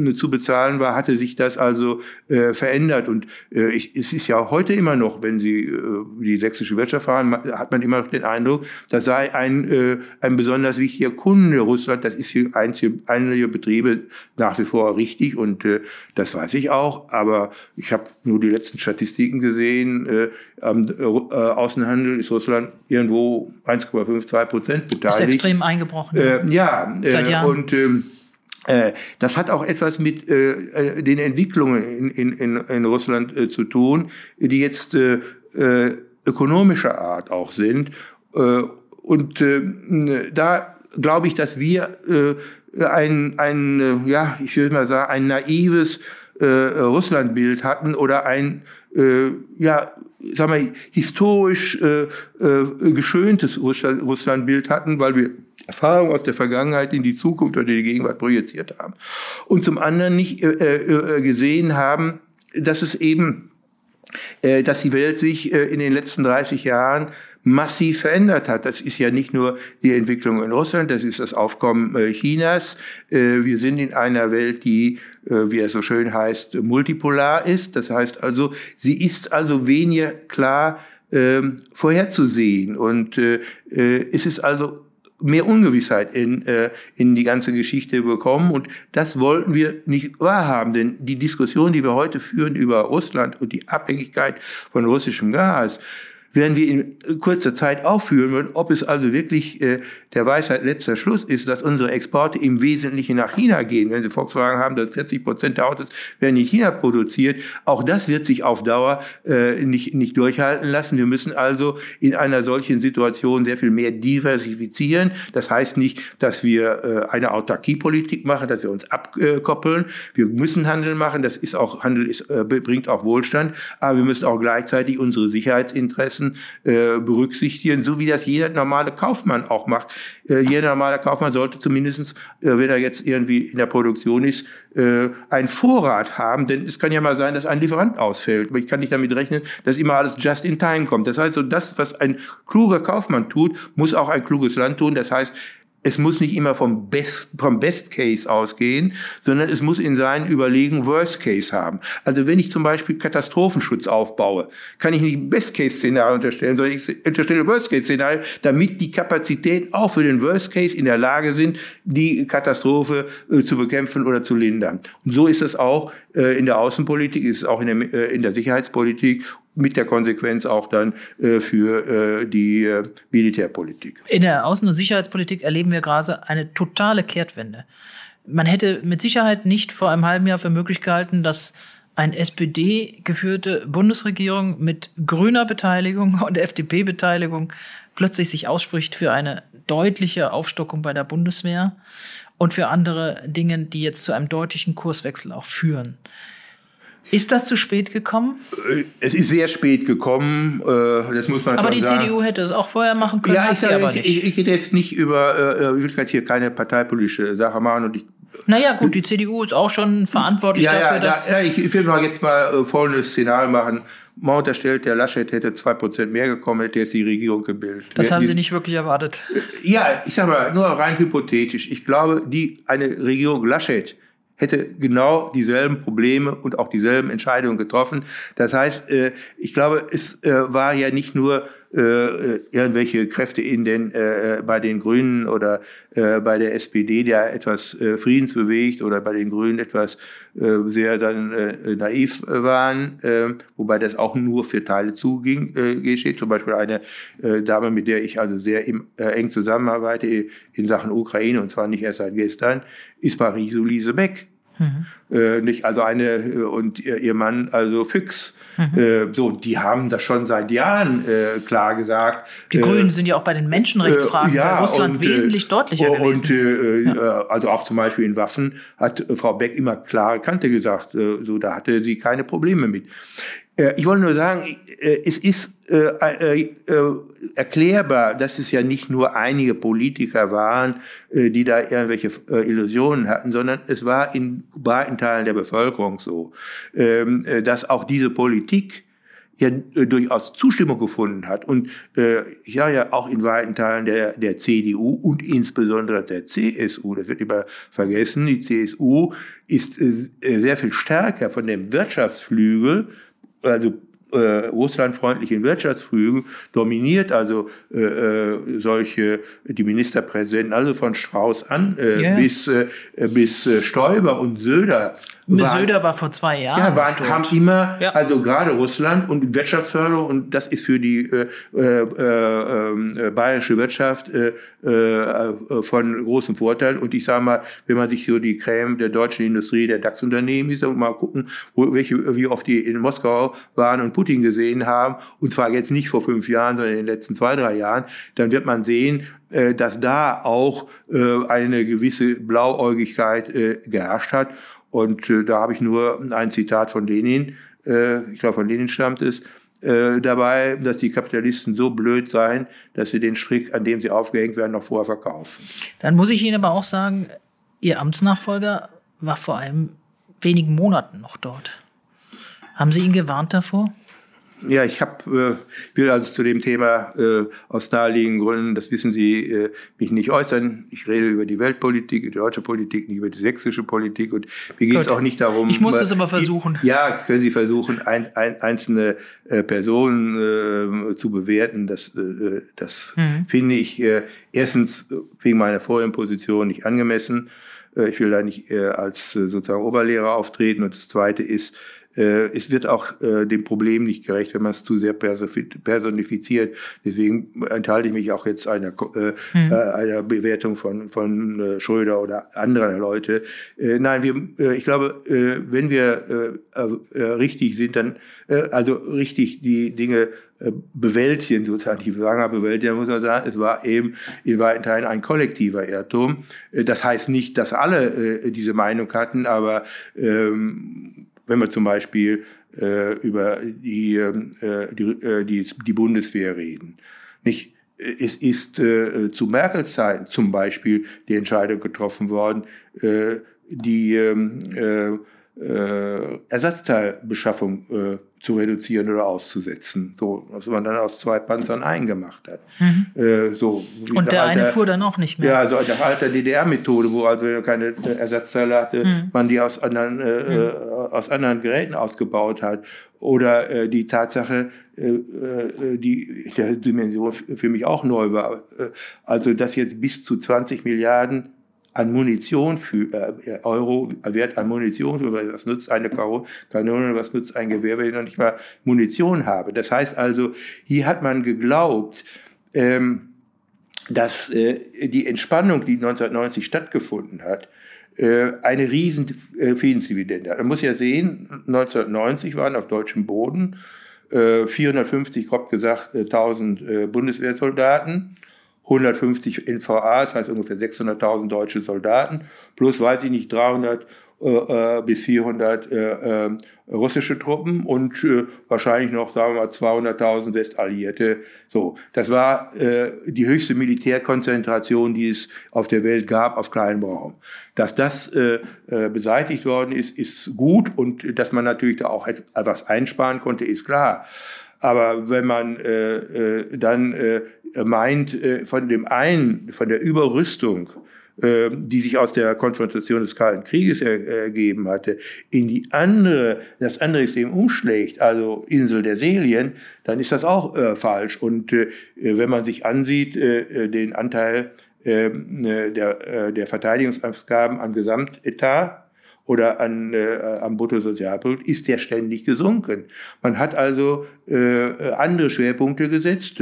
äh, zu bezahlen war, hatte sich das also äh, verändert. Und äh, ich, es ist ja heute immer noch, wenn Sie äh, die sächsische Wirtschaft fahren, hat man immer noch den Eindruck, das sei ein, äh, ein besonders wichtiger Kunde Russland. Das ist hier einzige, einige Betriebe nach wie vor richtig und äh, das weiß ich auch. Aber ich habe nur die letzten Statistiken gesehen. Äh, am äh, Außenhandel ist Russland irgendwo 1,52 Prozent beteiligt. Ist extrem eingebrochen. Äh, ja, äh, und ähm, äh, das hat auch etwas mit äh, äh, den Entwicklungen in, in, in Russland äh, zu tun, die jetzt äh, äh, ökonomischer Art auch sind. Äh, und äh, da glaube ich, dass wir äh, ein, ein äh, ja, ich würde mal sagen, ein naives äh, Russlandbild hatten oder ein, äh, ja, sagen wir, historisch äh, äh, geschöntes Russland, Russlandbild hatten, weil wir Erfahrung aus der Vergangenheit in die Zukunft oder die Gegenwart projiziert haben. Und zum anderen nicht äh, äh, gesehen haben, dass es eben, äh, dass die Welt sich äh, in den letzten 30 Jahren massiv verändert hat. Das ist ja nicht nur die Entwicklung in Russland, das ist das Aufkommen äh, Chinas. Äh, wir sind in einer Welt, die, äh, wie es so schön heißt, multipolar ist. Das heißt also, sie ist also weniger klar ähm, vorherzusehen. Und es ist also mehr Ungewissheit in, äh, in die ganze Geschichte bekommen. Und das wollten wir nicht wahrhaben, denn die Diskussion, die wir heute führen über Russland und die Abhängigkeit von russischem Gas, werden wir in kurzer Zeit aufführen würden, ob es also wirklich äh, der Weisheit letzter Schluss ist, dass unsere Exporte im Wesentlichen nach China gehen. Wenn Sie Volkswagen haben, dass 40 Prozent der Autos werden in China produziert. Auch das wird sich auf Dauer äh, nicht, nicht durchhalten lassen. Wir müssen also in einer solchen Situation sehr viel mehr diversifizieren. Das heißt nicht, dass wir äh, eine Autarkiepolitik machen, dass wir uns abkoppeln. Wir müssen Handel machen. Das ist auch, Handel ist, äh, bringt auch Wohlstand. Aber wir müssen auch gleichzeitig unsere Sicherheitsinteressen Interessen äh, berücksichtigen, so wie das jeder normale Kaufmann auch macht. Äh, jeder normale Kaufmann sollte zumindestens, äh, wenn er jetzt irgendwie in der Produktion ist, äh, einen Vorrat haben, denn es kann ja mal sein, dass ein Lieferant ausfällt. Aber ich kann nicht damit rechnen, dass immer alles just in time kommt. Das heißt, so das, was ein kluger Kaufmann tut, muss auch ein kluges Land tun. Das heißt, es muss nicht immer vom Best, vom Best Case ausgehen, sondern es muss in seinen Überlegen Worst Case haben. Also wenn ich zum Beispiel Katastrophenschutz aufbaue, kann ich nicht Best Case Szenario unterstellen, sondern ich unterstelle Worst Case Szenario, damit die Kapazitäten auch für den Worst Case in der Lage sind, die Katastrophe äh, zu bekämpfen oder zu lindern. Und so ist es auch äh, in der Außenpolitik, ist es auch in der, äh, in der Sicherheitspolitik mit der Konsequenz auch dann äh, für äh, die äh, Militärpolitik. In der Außen- und Sicherheitspolitik erleben wir gerade eine totale Kehrtwende. Man hätte mit Sicherheit nicht vor einem halben Jahr für möglich gehalten, dass eine SPD-geführte Bundesregierung mit grüner Beteiligung und FDP-Beteiligung plötzlich sich ausspricht für eine deutliche Aufstockung bei der Bundeswehr und für andere Dinge, die jetzt zu einem deutlichen Kurswechsel auch führen. Ist das zu spät gekommen? Es ist sehr spät gekommen, äh, das muss man Aber die sagen. CDU hätte es auch vorher machen können, ja, hat ich, sie aber ich, nicht. ich, ich rede jetzt nicht über, äh, ich will jetzt hier keine parteipolitische Sache machen und ich naja, gut, die CDU ist auch schon verantwortlich ja, dafür, ja, dass. ja, ich will mal jetzt mal äh, folgendes Szenario machen. Man unterstellt, der Laschet hätte zwei Prozent mehr gekommen, hätte jetzt die Regierung gebildet. das haben die- Sie nicht wirklich erwartet. Ja, ich sag mal, nur rein hypothetisch. Ich glaube, die, eine Regierung Laschet hätte genau dieselben Probleme und auch dieselben Entscheidungen getroffen. Das heißt, äh, ich glaube, es äh, war ja nicht nur äh, äh, irgendwelche Kräfte in den, äh, bei den Grünen oder äh, bei der SPD, der etwas äh, friedensbewegt oder bei den Grünen etwas äh, sehr dann äh, naiv äh, waren, äh, wobei das auch nur für Teile zuging, äh, geschieht. Zum Beispiel eine äh, Dame, mit der ich also sehr im, äh, eng zusammenarbeite in Sachen Ukraine und zwar nicht erst seit gestern, ist Marie-Soulise Beck. Äh, nicht also eine äh, und ihr, ihr Mann also Füchs. Äh, so, die haben das schon seit Jahren äh, klar gesagt. Die Äh, Grünen sind ja auch bei den Menschenrechtsfragen äh, ja, bei Russland und, wesentlich deutlicher und, gewesen. Und, äh, also auch zum Beispiel in Waffen hat Frau Beck immer klare Kante gesagt. So, da hatte sie keine Probleme mit. Äh, ich wollte nur sagen, äh, es ist äh, erklärbar, dass es ja nicht nur einige Politiker waren, die da irgendwelche Illusionen hatten, sondern es war in breiten Teilen der Bevölkerung so, ähm, äh, dass auch diese Politik ja durchaus Zustimmung gefunden hat und ja ja auch in weiten Teilen der der CDU und insbesondere der CSU, das wird immer vergessen, die CSU ist sehr viel stärker von dem Wirtschaftsflügel, also äh, russlandfreundlichen Wirtschaftsflügel dominiert also äh, äh, solche die Ministerpräsidenten also von Strauß an äh, Ja. bis äh, bis äh, Stoiber und Söder waren- Söder war vor zwei Jahren. ja, waren, haben immer, Ja. also gerade Russland und Wirtschaftsförderung, und das ist für die äh, äh, äh, äh, bayerische Wirtschaft äh, äh, von großem Vorteil. Und ich sage mal, wenn man sich so die Creme der deutschen Industrie, der DAX-Unternehmen ist und mal gucken, wo, welche, wie oft die in Moskau waren und Putin gesehen haben, und zwar jetzt nicht vor fünf Jahren, sondern in den letzten zwei, drei Jahren, dann wird man sehen, äh, dass da auch äh, eine gewisse Blauäugigkeit äh, geherrscht hat. Und da habe ich nur ein Zitat von Lenin, ich glaube von Lenin stammt es, dabei, dass die Kapitalisten so blöd seien, dass sie den Strick, an dem sie aufgehängt werden, noch vorher verkaufen. Dann muss ich Ihnen aber auch sagen, Ihr Amtsnachfolger war vor einem wenigen Monaten noch dort. Haben Sie ihn gewarnt davor? Ja, ich hab, äh, will also zu dem Thema äh, aus naheliegenden Gründen, das wissen Sie, äh, mich nicht äußern. Ich rede über die Weltpolitik, die deutsche Politik, nicht über die sächsische Politik und mir geht es auch nicht darum. Ich muss das aber versuchen. Ja, können Sie versuchen, ein, ein, einzelne äh, Personen äh, zu bewerten. Das, äh, das Mhm. finde ich äh, erstens wegen meiner vorigen Position nicht angemessen. Äh, ich will da nicht äh, als äh, sozusagen Oberlehrer auftreten. Und das Zweite ist, es wird auch äh, dem Problem nicht gerecht, wenn man es zu sehr perso- personifiziert. Deswegen enthalte ich mich auch jetzt einer, äh, äh, einer Bewertung von, von äh, Schröder oder anderer Leute. Äh, nein, wir, äh, ich glaube, äh, wenn wir äh, äh, äh, richtig sind, dann äh, also richtig die Dinge äh, bewältigen, sozusagen die Wanger bewältigen, dann muss man sagen, es war eben in weiten Teilen ein kollektiver Irrtum. Äh, Das heißt nicht, dass alle äh, diese Meinung hatten, aber ähm, wenn wir zum Beispiel äh, über die, äh, die, äh, die, die Bundeswehr reden. Nicht? Es ist äh, zu Merkels Zeiten zum Beispiel die Entscheidung getroffen worden, äh, die ähm, äh, äh, Ersatzteilbeschaffung äh, zu reduzieren oder auszusetzen. So, was man dann aus zwei Panzern eingemacht hat. Mhm. Äh, so, Und der Alter, eine fuhr dann auch nicht mehr. Ja, also der alter DDR-Methode, wo also keine Ersatzteile hatte, mhm. man die aus anderen, äh, mhm. Äh, aus anderen Geräten ausgebaut hat. Oder äh, die Tatsache, die der Dimension für mich auch neu war. Also, dass jetzt bis zu 20 Milliarden an Munition für äh, Euro Wert an Munition für was nutzt eine Kanone, was nutzt ein Gewehr, wenn ich noch nicht mal Munition habe. Das heißt also, hier hat man geglaubt, ähm, dass äh, die Entspannung, die 1990 stattgefunden hat, äh, eine riesen äh, Friedensdividende. Man muss ja sehen, 1990 waren auf deutschem Boden äh, 450, grob gesagt, 1000 äh, Bundeswehrsoldaten 150 NVA, das heißt ungefähr 600.000 deutsche Soldaten, plus, weiß ich nicht, 300 äh, äh, bis 400 äh, äh, russische Truppen und äh, wahrscheinlich noch, sagen wir mal, 200.000 Westalliierte. So, das war äh, die höchste Militärkonzentration, die es auf der Welt gab, auf kleinem Raum. Dass das beseitigt worden ist, ist gut und dass man natürlich da auch etwas einsparen konnte, ist klar. Aber wenn man äh, äh, dann äh, meint, äh, von dem einen, von der Überrüstung, äh, die sich aus der Konfrontation des Kalten Krieges er, ergeben hatte, in die andere, das andere System umschlägt, also Insel der Selien, dann ist das auch äh, falsch. Und äh, wenn man sich ansieht, äh, den Anteil äh, der, äh, der Verteidigungsausgaben am Gesamtetat, oder an, äh, am Bruttosozialprodukt ist der ständig gesunken. Man hat also äh, andere Schwerpunkte gesetzt.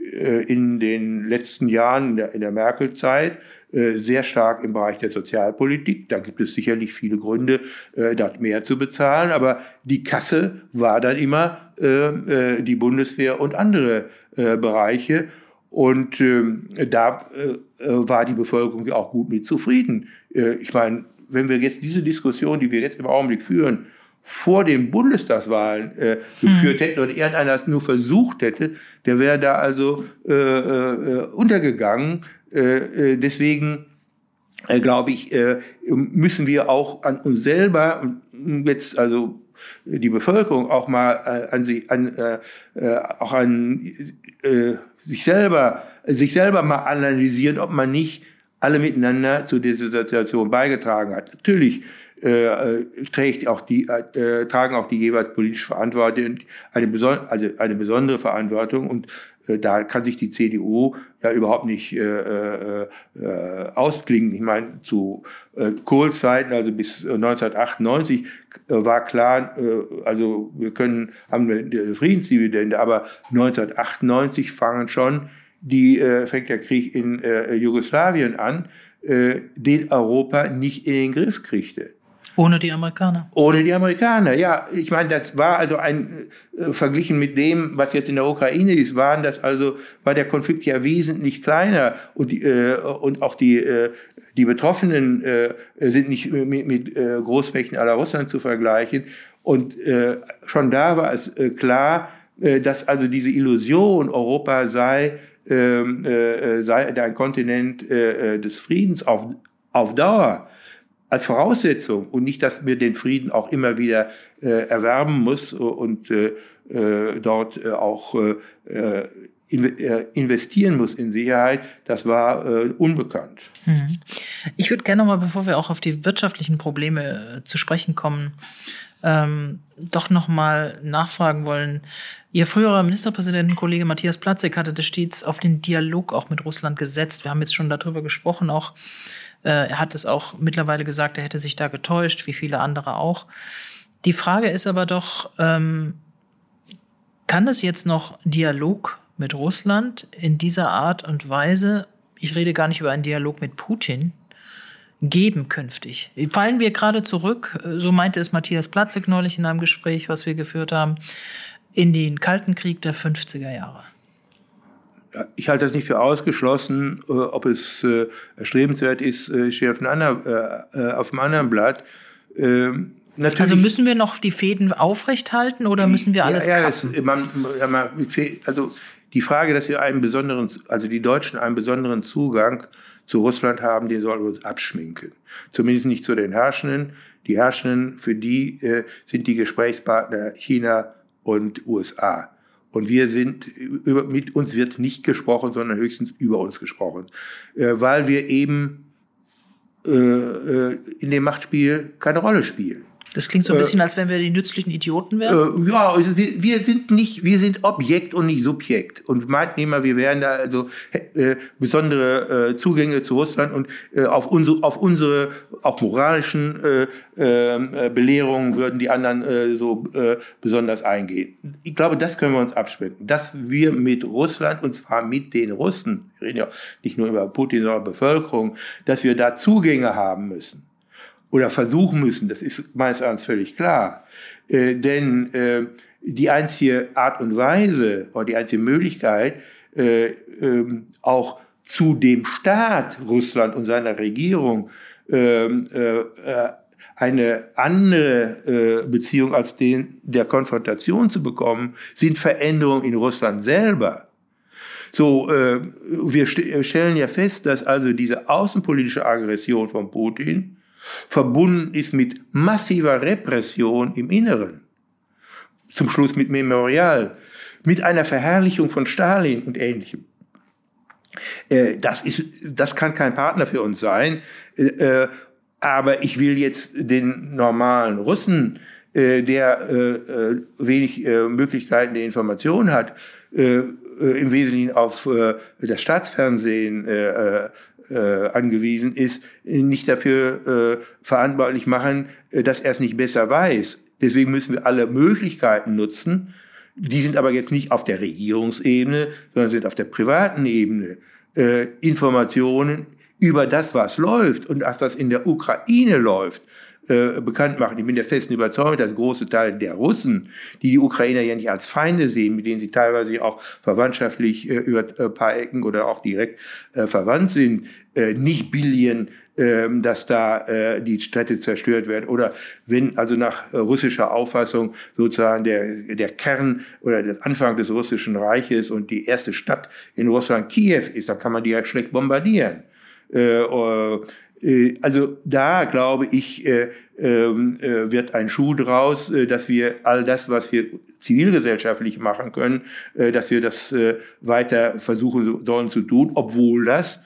Äh, in den letzten Jahren in der, Merkel-Zeit äh, sehr stark im Bereich der Sozialpolitik. Da gibt es sicherlich viele Gründe, äh, dort mehr zu bezahlen, aber die Kasse war dann immer äh, äh die Bundeswehr und andere äh, Bereiche. Und äh, da äh, war die Bevölkerung auch gut mit zufrieden. Äh, ich meine, wenn wir jetzt diese Diskussion, die wir jetzt im Augenblick führen, vor den Bundestagswahlen äh, geführt hm. hätten oder irgendeiner es nur versucht hätte, der wäre da also äh, äh, untergegangen. Äh, äh, deswegen äh, glaube ich, äh, müssen wir auch an uns selber jetzt also die Bevölkerung auch mal äh, an sich an äh, äh, auch an äh, sich selber sich selber mal analysieren, ob man nicht alle miteinander zu dieser Situation beigetragen hat. Natürlich äh, äh, trägt auch die, äh, tragen auch die jeweils politisch Verantwortlichen eine, beson also eine besondere Verantwortung und äh, da kann sich die CDU ja überhaupt nicht äh, äh, äh, ausklingen. Ich meine, zu äh, Kohls Zeiten, also bis 1998, äh, war klar, äh, also wir können haben eine Friedensdividende, aber 1998 fangen schon die äh, fängt der Krieg in äh, Jugoslawien an, äh, den Europa nicht in den Griff kriegte. Ohne die Amerikaner. Ohne die Amerikaner, ja. Ich meine, das war also ein, äh, verglichen mit dem, was jetzt in der Ukraine ist, waren das also, war der Konflikt ja wesentlich kleiner und, die, äh, und auch die, äh, die Betroffenen äh, sind nicht mit, mit äh, Großmächten aller Russland zu vergleichen. Und äh, schon da war es äh, klar, äh, dass also diese Illusion, Europa sei äh, äh, sei ein Kontinent äh, äh, des Friedens auf, auf Dauer als Voraussetzung und nicht, dass mir den Frieden auch immer wieder äh, erwerben muss und äh, dort auch äh, investieren muss in Sicherheit, das war äh, unbekannt. Mhm. Ich würde gerne noch mal, bevor wir auch auf die wirtschaftlichen Probleme zu sprechen kommen, ähm, doch noch mal nachfragen wollen. Ihr früherer Ministerpräsidentenkollege Matthias Platzek hatte das stets auf den Dialog auch mit Russland gesetzt. Wir haben jetzt schon darüber gesprochen, auch äh, er hat es auch mittlerweile gesagt, er hätte sich da getäuscht, wie viele andere auch. Die Frage ist aber doch, ähm, kann es jetzt noch Dialog mit Russland in dieser Art und Weise, ich rede gar nicht über einen Dialog mit Putin, geben künftig. Fallen wir gerade zurück, so meinte es Matthias Platzek neulich in einem Gespräch, was wir geführt haben, in den Kalten Krieg der 50er Jahre. Ich halte das nicht für ausgeschlossen, äh, ob es äh, erstrebenswert ist, äh, steht auf einem anderen, auf einem anderen Blatt. Ähm, Natürlich, also müssen wir noch die Fäden aufrechthalten oder müssen wir alles ja, ja, es, man, also die Frage, dass wir einen besonderen, also die Deutschen einen besonderen Zugang zu Russland haben, den sollten wir uns abschminken. Zumindest nicht zu den Herrschenden. Die Herrschenden, für die äh, sind die Gesprächspartner China und USA. Und wir sind, über, mit uns wird nicht gesprochen, sondern höchstens über uns gesprochen. Äh, weil wir eben äh, äh in dem Machtspiel keine Rolle spielen. Das klingt so ein bisschen, äh, als wenn wir die nützlichen Idioten wären. Äh, ja, also wir, wir sind nicht, wir sind Objekt und nicht Subjekt. Und meinten immer, wir wären da also äh, besondere äh, Zugänge zu Russland und äh, auf unsere, auf unsere auch moralischen äh, äh, Belehrungen würden die anderen äh, so äh, besonders eingehen. Ich glaube, das können wir uns abschmecken, dass wir mit Russland und zwar mit den Russen, wir reden ja nicht nur über Putin, sondern Bevölkerung, dass wir da Zugänge haben müssen oder versuchen müssen, das ist meines Erachtens völlig klar. Äh, denn äh, die einzige Art und Weise oder die einzige Möglichkeit, äh, ähm, auch zu dem Staat Russland und seiner Regierung ähm, äh, äh, eine andere äh, Beziehung als den der Konfrontation zu bekommen, sind Veränderungen in Russland selber. So, äh, wir st stellen ja fest, dass also diese außenpolitische Aggression von Putin verbunden ist mit massiver Repression im Inneren. Zum Schluss mit Memorial, mit einer Verherrlichung von Stalin und ähnlichem. Äh, das, ist, das kann kein Partner für uns sein. Äh, aber ich will jetzt den normalen Russen, äh, der wenig Möglichkeiten der Information hat, im Wesentlichen auf das Staatsfernsehen äh, angewiesen ist, nicht dafür äh, verantwortlich machen, äh, dass er es nicht besser weiß. Deswegen müssen wir alle Möglichkeiten nutzen. Die sind aber jetzt nicht auf der Regierungsebene, sondern sind auf der privaten Ebene. Äh, Informationen über das, was läuft und was das in der Ukraine läuft, äh, bekannt machen. Ich bin der festen Überzeugung, dass große Teile der Russen, die die Ukrainer ja nicht als Feinde sehen, mit denen sie teilweise auch verwandtschaftlich äh, über ein äh, paar Ecken oder auch direkt äh, verwandt sind, äh, nicht billigen, ähm, dass da die Städte zerstört werden oder wenn also nach russischer Auffassung sozusagen der der Kern oder der Anfang des russischen Reiches und die erste Stadt in Russland Kiew ist, dann kann man die ja schlecht bombardieren. Äh, also da glaube ich, äh, ähm, äh, wird ein Schuh draus, äh, dass wir all das, was wir zivilgesellschaftlich machen können, äh, dass wir das äh, weiter versuchen sollen zu tun, obwohl das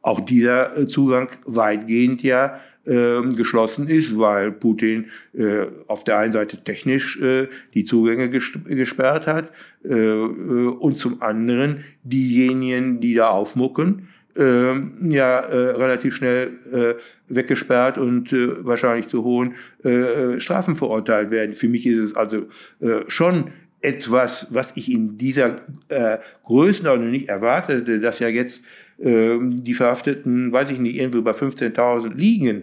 auch dieser äh, Zugang weitgehend ja äh, geschlossen ist, weil Putin äh, auf der einen Seite technisch äh, die Zugänge gesperrt hat äh, äh, und zum anderen diejenigen, die da aufmucken, äh, ja äh, relativ schnell äh, weggesperrt und äh, wahrscheinlich zu hohen äh, äh, Strafen verurteilt werden. Für mich ist es also äh, schon etwas, was ich in dieser Größenordnung nicht erwartete, dass ja jetzt äh, die Verhafteten, weiß ich nicht, irgendwo bei 15.000 liegen.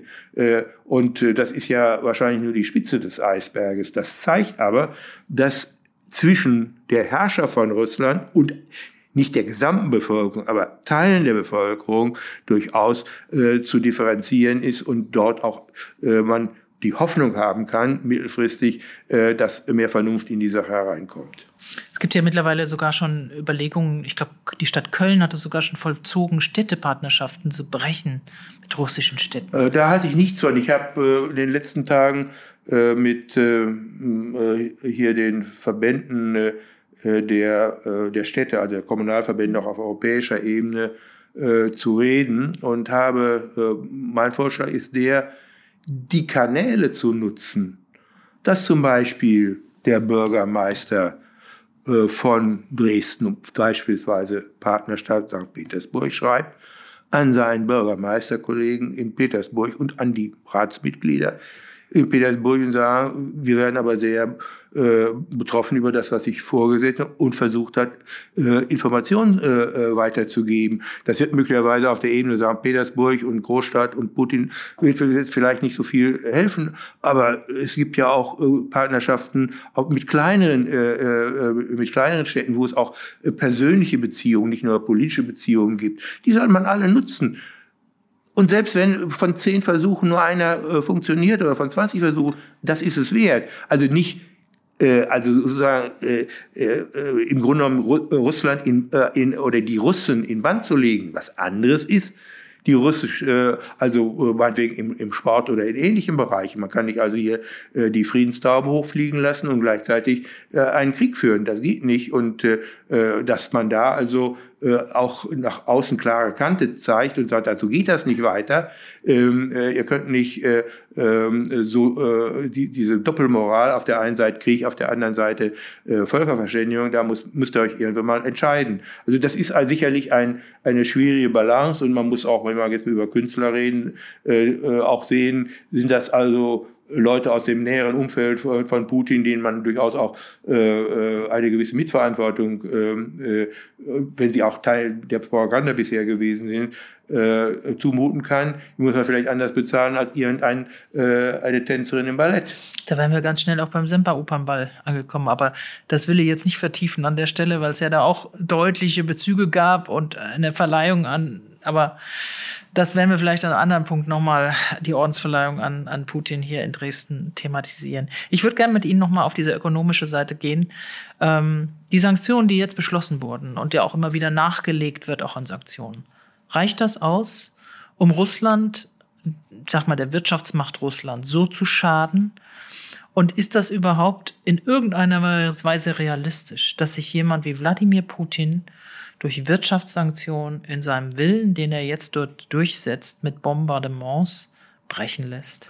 Und das ist ja wahrscheinlich nur die Spitze des Eisberges. Das zeigt aber, dass zwischen der Herrscher von Russland und nicht der gesamten Bevölkerung, aber Teilen der Bevölkerung durchaus äh, zu differenzieren ist und dort auch äh, man die Hoffnung haben kann, mittelfristig, äh, dass mehr Vernunft in die Sache hereinkommt. Es gibt ja mittlerweile sogar schon Überlegungen, ich glaube, die Stadt Köln hat es sogar schon vollzogen, Städtepartnerschaften zu brechen mit russischen Städten. Äh, da halte ich nichts von. Ich habe äh, in den letzten Tagen äh, mit äh, äh, hier den Verbänden der, äh, der Städte, also der Kommunalverbände auch auf europäischer Ebene äh, zu reden und habe, mein Vorschlag ist der, die Kanäle zu nutzen, dass zum Beispiel der Bürgermeister von Dresden, beispielsweise Partnerstadt St. Petersburg, schreibt an seinen Bürgermeisterkollegen in Petersburg und an die Ratsmitglieder in Petersburg und sagen, wir werden aber sehr äh, betroffen über das, was sich vorgesetzt hat und versucht hat, äh, Informationen äh, äh, weiterzugeben. Das wird möglicherweise auf der Ebene St. Petersburg und Großstadt und Putin vielleicht nicht so viel helfen, aber es gibt ja auch äh, Partnerschaften auch mit kleineren, äh, äh, mit kleineren Städten, wo es auch persönliche Beziehungen, nicht nur politische Beziehungen gibt. Die soll man alle nutzen. Und selbst wenn von zehn Versuchen nur einer äh, funktioniert oder von 20 Versuchen, das ist es wert. Also nicht äh, also sozusagen äh, äh, im Grunde genommen Russland in, äh, in, oder die Russen in Band zu legen. Was anderes ist, die russisch, äh, also äh, meinetwegen im, im Sport oder in ähnlichen Bereichen. Man kann nicht also hier äh, die Friedenstauben hochfliegen lassen und gleichzeitig äh, einen Krieg führen. Das geht nicht. Und äh, äh dass man da also äh, auch nach außen klare Kante zeigt und sagt, also geht das nicht weiter. Ähm, äh, ihr könnt nicht äh, äh, so äh, die, diese Doppelmoral auf der einen Seite Krieg, auf der anderen Seite äh, Völkerverständigung, da muss, müsst ihr euch irgendwann mal entscheiden. Also das ist sicherlich ein, eine schwierige Balance und man muss auch, wenn wir jetzt über Künstler reden, äh, äh, auch sehen, sind das also Leute aus dem näheren Umfeld von, Putin, denen man durchaus auch äh, äh eine gewisse Mitverantwortung, äh, äh, wenn sie auch Teil der Propaganda bisher gewesen sind, äh, zumuten kann. Die muss man vielleicht anders bezahlen als irgendeine äh, eine Tänzerin im Ballett. Da wären wir ganz schnell auch beim Semper-Opernball angekommen. Aber das will ich jetzt nicht vertiefen an der Stelle, weil es ja da auch deutliche Bezüge gab und eine Verleihung an. Aber das werden wir vielleicht an einem anderen Punkt nochmal die Ordensverleihung an, an Putin hier in Dresden thematisieren. Ich würde gerne mit Ihnen nochmal auf diese ökonomische Seite gehen. Ähm, die Sanktionen, die jetzt beschlossen wurden und ja auch immer wieder nachgelegt wird, auch an Sanktionen. Reicht das aus, um Russland, sag mal, der Wirtschaftsmacht Russland so zu schaden? Und ist das überhaupt in irgendeiner Weise realistisch, dass sich jemand wie Wladimir Putin durch Wirtschaftssanktionen in seinem Willen, den er jetzt dort durchsetzt, mit Bombardements brechen lässt?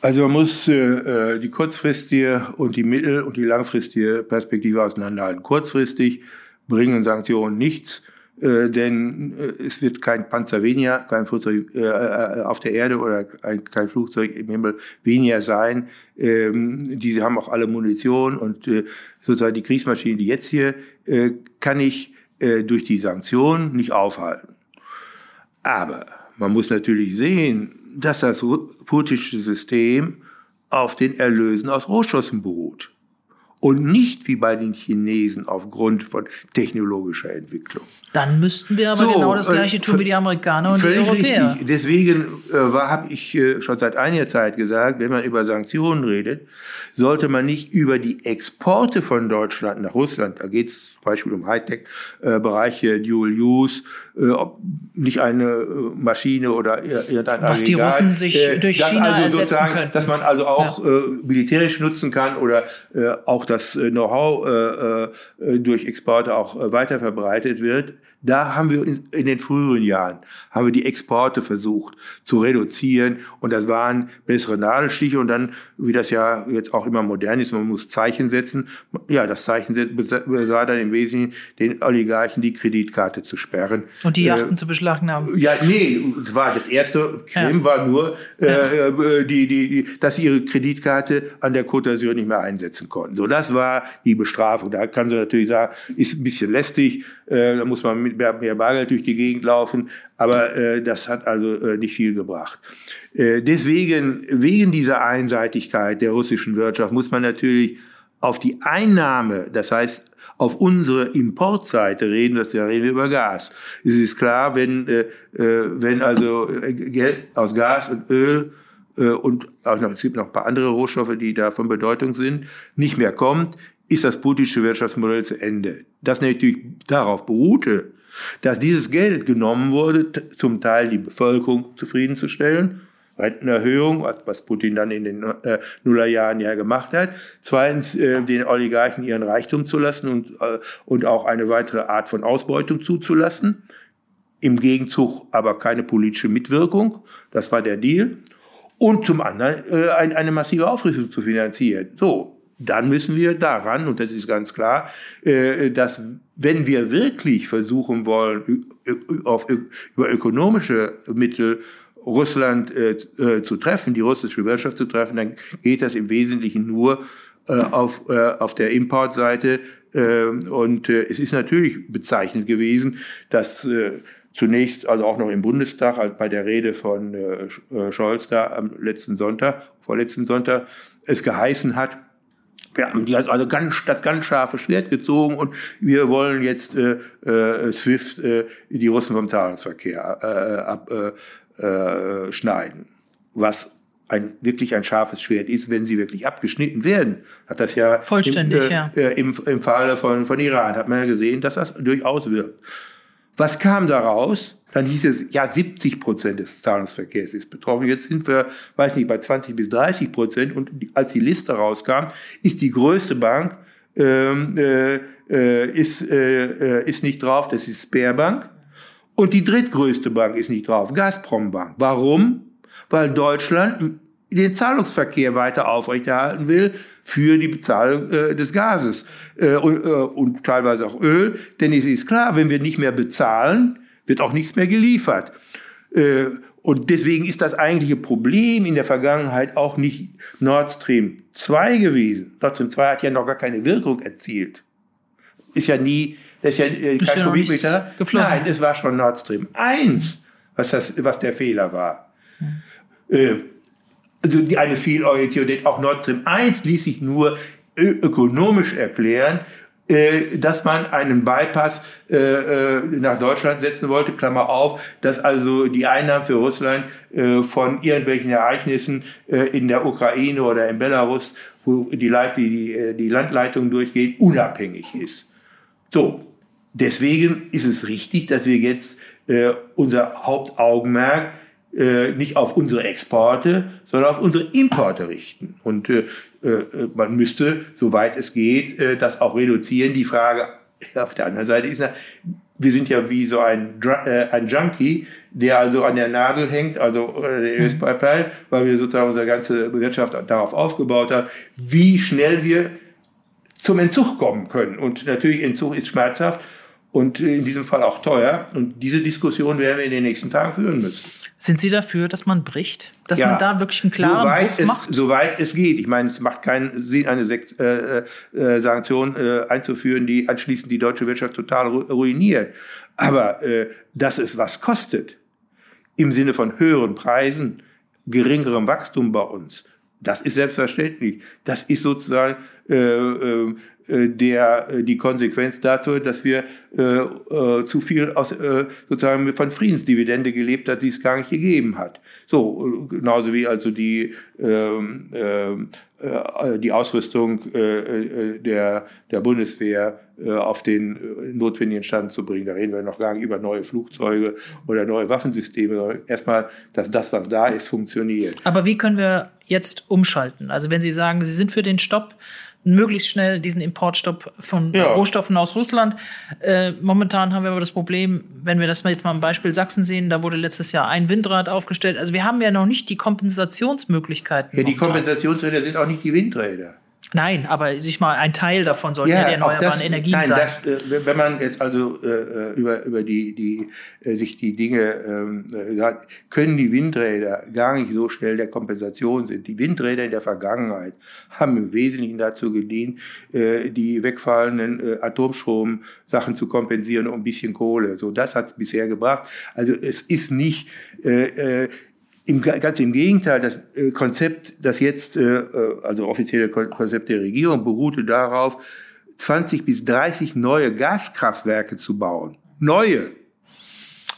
Also man muss äh, die kurzfristige und die mittel- und die langfristige Perspektive auseinanderhalten. Kurzfristig bringen Sanktionen nichts, äh, denn äh, es wird kein Panzer weniger, kein Flugzeug äh, äh auf der Erde oder ein, kein Flugzeug im Himmel weniger sein. Ähm, diese haben auch alle Munition und äh, sozusagen die Kriegsmaschine, die jetzt hier, äh, kann ich äh, durch die Sanktionen nicht aufhalten. Aber man muss natürlich sehen, dass das putinsche System auf den Erlösen aus Rohstoffen beruht und nicht wie bei den Chinesen aufgrund von technologischer Entwicklung. Dann müssten wir aber so, genau das Gleiche äh, tun wie die Amerikaner und die Europäer. Richtig. Deswegen äh, habe ich äh, schon seit einiger Zeit gesagt, wenn man über Sanktionen redet, sollte man nicht über die Exporte von Deutschland nach Russland, da geht es zum Beispiel um Hightech-Bereiche, äh, Dual Use, äh, ob nicht eine äh, Maschine oder irgendein Was Aggregat, die Russen sich durch China also ersetzen können. Dass man also auch ja. militärisch nutzen kann oder auch das Know-how durch Exporte auch weiter verbreitet wird. Da haben wir in, in, den früheren Jahren, haben wir die Exporte versucht zu reduzieren und das waren bessere Nadelstiche und dann, wie das ja jetzt auch immer modern ist, man muss Zeichen setzen. Ja, das Zeichen besah dann im Wesentlichen den Oligarchen die Kreditkarte zu sperren. Und die Yachten äh, zu beschlagnahmen. Ja, nee, es war das erste Creme ja. war nur, äh, ja. äh, die, die, die, dass sie ihre Kreditkarte an der Côte d'Azur nicht mehr einsetzen konnten. So, das war die Bestrafung. Da kann sie natürlich sagen, ist ein bisschen lästig, äh, da muss man mit mehr, mehr Bargeld durch die Gegend laufen, aber äh, das hat also äh, nicht viel gebracht. Äh, deswegen, wegen dieser Einseitigkeit der russischen Wirtschaft muss man natürlich auf die Einnahme, das heißt auf unsere Importseite reden, das ja reden wir über Gas. Es ist klar, wenn, äh, äh wenn also äh, Geld aus Gas und Öl und auch noch, es gibt noch ein paar andere Rohstoffe, die da von Bedeutung sind, nicht mehr kommt, ist das putinsche Wirtschaftsmodell zu Ende. Das natürlich darauf beruhte, dass dieses Geld genommen wurde, zum Teil die Bevölkerung zufriedenzustellen, Rentenerhöhung, was, was Putin dann in den äh, Nullerjahren ja gemacht hat. Zweitens, äh, den Oligarchen ihren Reichtum zu lassen und, äh, und auch eine weitere Art von Ausbeutung zuzulassen. Im Gegenzug aber keine politische Mitwirkung. Das war der Deal. Und zum anderen äh, ein, eine massive Aufrüstung zu finanzieren. So, dann müssen wir daran, und das ist ganz klar, äh, dass wenn wir wirklich versuchen wollen, auf, über ökonomische Mittel Russland äh, äh, zu treffen, die russische Wirtschaft zu treffen, dann geht das im Wesentlichen nur auf, auf der Importseite. Und es ist natürlich bezeichnend gewesen, dass zunächst, also auch noch im Bundestag, also bei der Rede von Scholz da am letzten Sonntag, vorletzten Sonntag, es geheißen hat, Ja, die hat also ganz, das ganz scharfe Schwert gezogen und wir wollen jetzt äh, äh, SWIFT äh, die Russen vom Zahlungsverkehr äh, abschneiden. Äh, was ein, wirklich ein scharfes Schwert ist, wenn sie wirklich abgeschnitten werden. Hat das ja vollständig, im, äh, ja. Äh, im, im Falle von, von Iran hat man ja gesehen, dass das durchaus wirkt. Was kam daraus? Dann hieß es, ja, 70 Prozent des Zahlungsverkehrs ist betroffen. Jetzt sind wir, weiß nicht, bei 20 bis 30 Prozent. Und als die Liste rauskam, ist die größte Bank ähm, äh, äh, ist, äh, äh ist nicht drauf, das ist Sperrbank. Und die drittgrößte Bank ist nicht drauf, Gazprom Bank. Warum? Weil Deutschland den Zahlungsverkehr weiter aufrechterhalten will für die Bezahlung äh, des Gases äh, und, äh, und teilweise auch Öl. Denn es ist klar, wenn wir nicht mehr bezahlen, wird auch nichts mehr geliefert. Äh, und deswegen ist das eigentliche Problem in der Vergangenheit auch nicht Nord Stream 2 gewesen. Nord Stream 2 hat ja noch gar keine Wirkung erzielt. Ist ja nie, das ist ja äh, kein Kubikmeter. Nein, es war schon Nord Stream 1, was, das, was der Fehler war. Hm also die, eine Fehlorientierung, auch Nord Stream 1 ließ sich nur ökonomisch erklären, äh, dass man einen Bypass äh, äh, nach Deutschland setzen wollte, Klammer auf, dass also die Einnahmen für Russland von irgendwelchen Ereignissen in der Ukraine oder in Belarus, wo die, Leit die, die Landleitung durchgeht, unabhängig ist. So, deswegen ist es richtig, dass wir jetzt unser Hauptaugenmerk äh, nicht auf unsere Exporte, sondern auf unsere Importe richten. Und äh, äh, man müsste, soweit es geht, äh, das auch reduzieren. Die Frage auf der anderen Seite ist, wir sind ja wie so ein, äh, ein Junkie, der also an der Nadel hängt, also äh, der Ölpipeline, weil wir sozusagen unsere ganze Wirtschaft darauf aufgebaut haben, wie schnell wir zum Entzug kommen können. Und natürlich Entzug ist schmerzhaft und in diesem Fall auch teuer. Und diese Diskussion werden wir in den nächsten Tagen führen müssen. Sind Sie dafür, dass man bricht? Dass ja, man da wirklich einen klaren soweit Bruch es, macht? Soweit es geht. Ich meine, es macht keinen Sinn, eine Sek äh, äh, Sanktion äh, einzuführen, die anschließend die deutsche Wirtschaft total ruiniert. Aber äh, dass es was kostet, im Sinne von höheren Preisen, geringerem Wachstum bei uns, das ist selbstverständlich. Das ist sozusagen äh, äh, äh, der, äh, die Konsequenz dazu, dass wir äh, äh, zu viel aus, sozusagen von Friedensdividende gelebt hat, die es gar nicht gegeben hat. So, genauso wie also die, ähm, äh, die Ausrüstung äh, der, der Bundeswehr äh, auf den notwendigen Stand zu bringen. Da reden wir noch gar nicht über neue Flugzeuge oder neue Waffensysteme, sondern erstmal, dass das, was da ist, funktioniert. Aber wie können wir jetzt umschalten? Also wenn Sie sagen, Sie sind für den Stopp, möglichst schnell diesen Importstopp von ja. Rohstoffen aus Russland. Äh, momentan haben wir aber das Problem, wenn wir das jetzt mal im Beispiel Sachsen sehen, da wurde letztes Jahr ein Windrad aufgestellt. Also wir haben ja noch nicht die Kompensationsmöglichkeiten. Ja, die Kompensationsräder sind auch nicht die Windräder. Nein, aber sich mal ein Teil davon sollten ja, ja die erneuerbaren das, Energien nein, sein. Das, äh, wenn man jetzt also äh, über über die die äh, sich die Dinge ähm, äh, können die Windräder gar nicht so schnell der Kompensation sind. Die Windräder in der Vergangenheit haben im Wesentlichen dazu gedient, äh, die wegfallenden äh, Atomstrom-Sachen zu kompensieren um ein bisschen Kohle. So das hat es bisher gebracht. Also es ist nicht äh, äh, im, ganz im Gegenteil, das äh, Konzept, das jetzt, äh, äh also offizielle Konzept der Regierung, beruhte darauf, 20 bis 30 neue Gaskraftwerke zu bauen. Neue.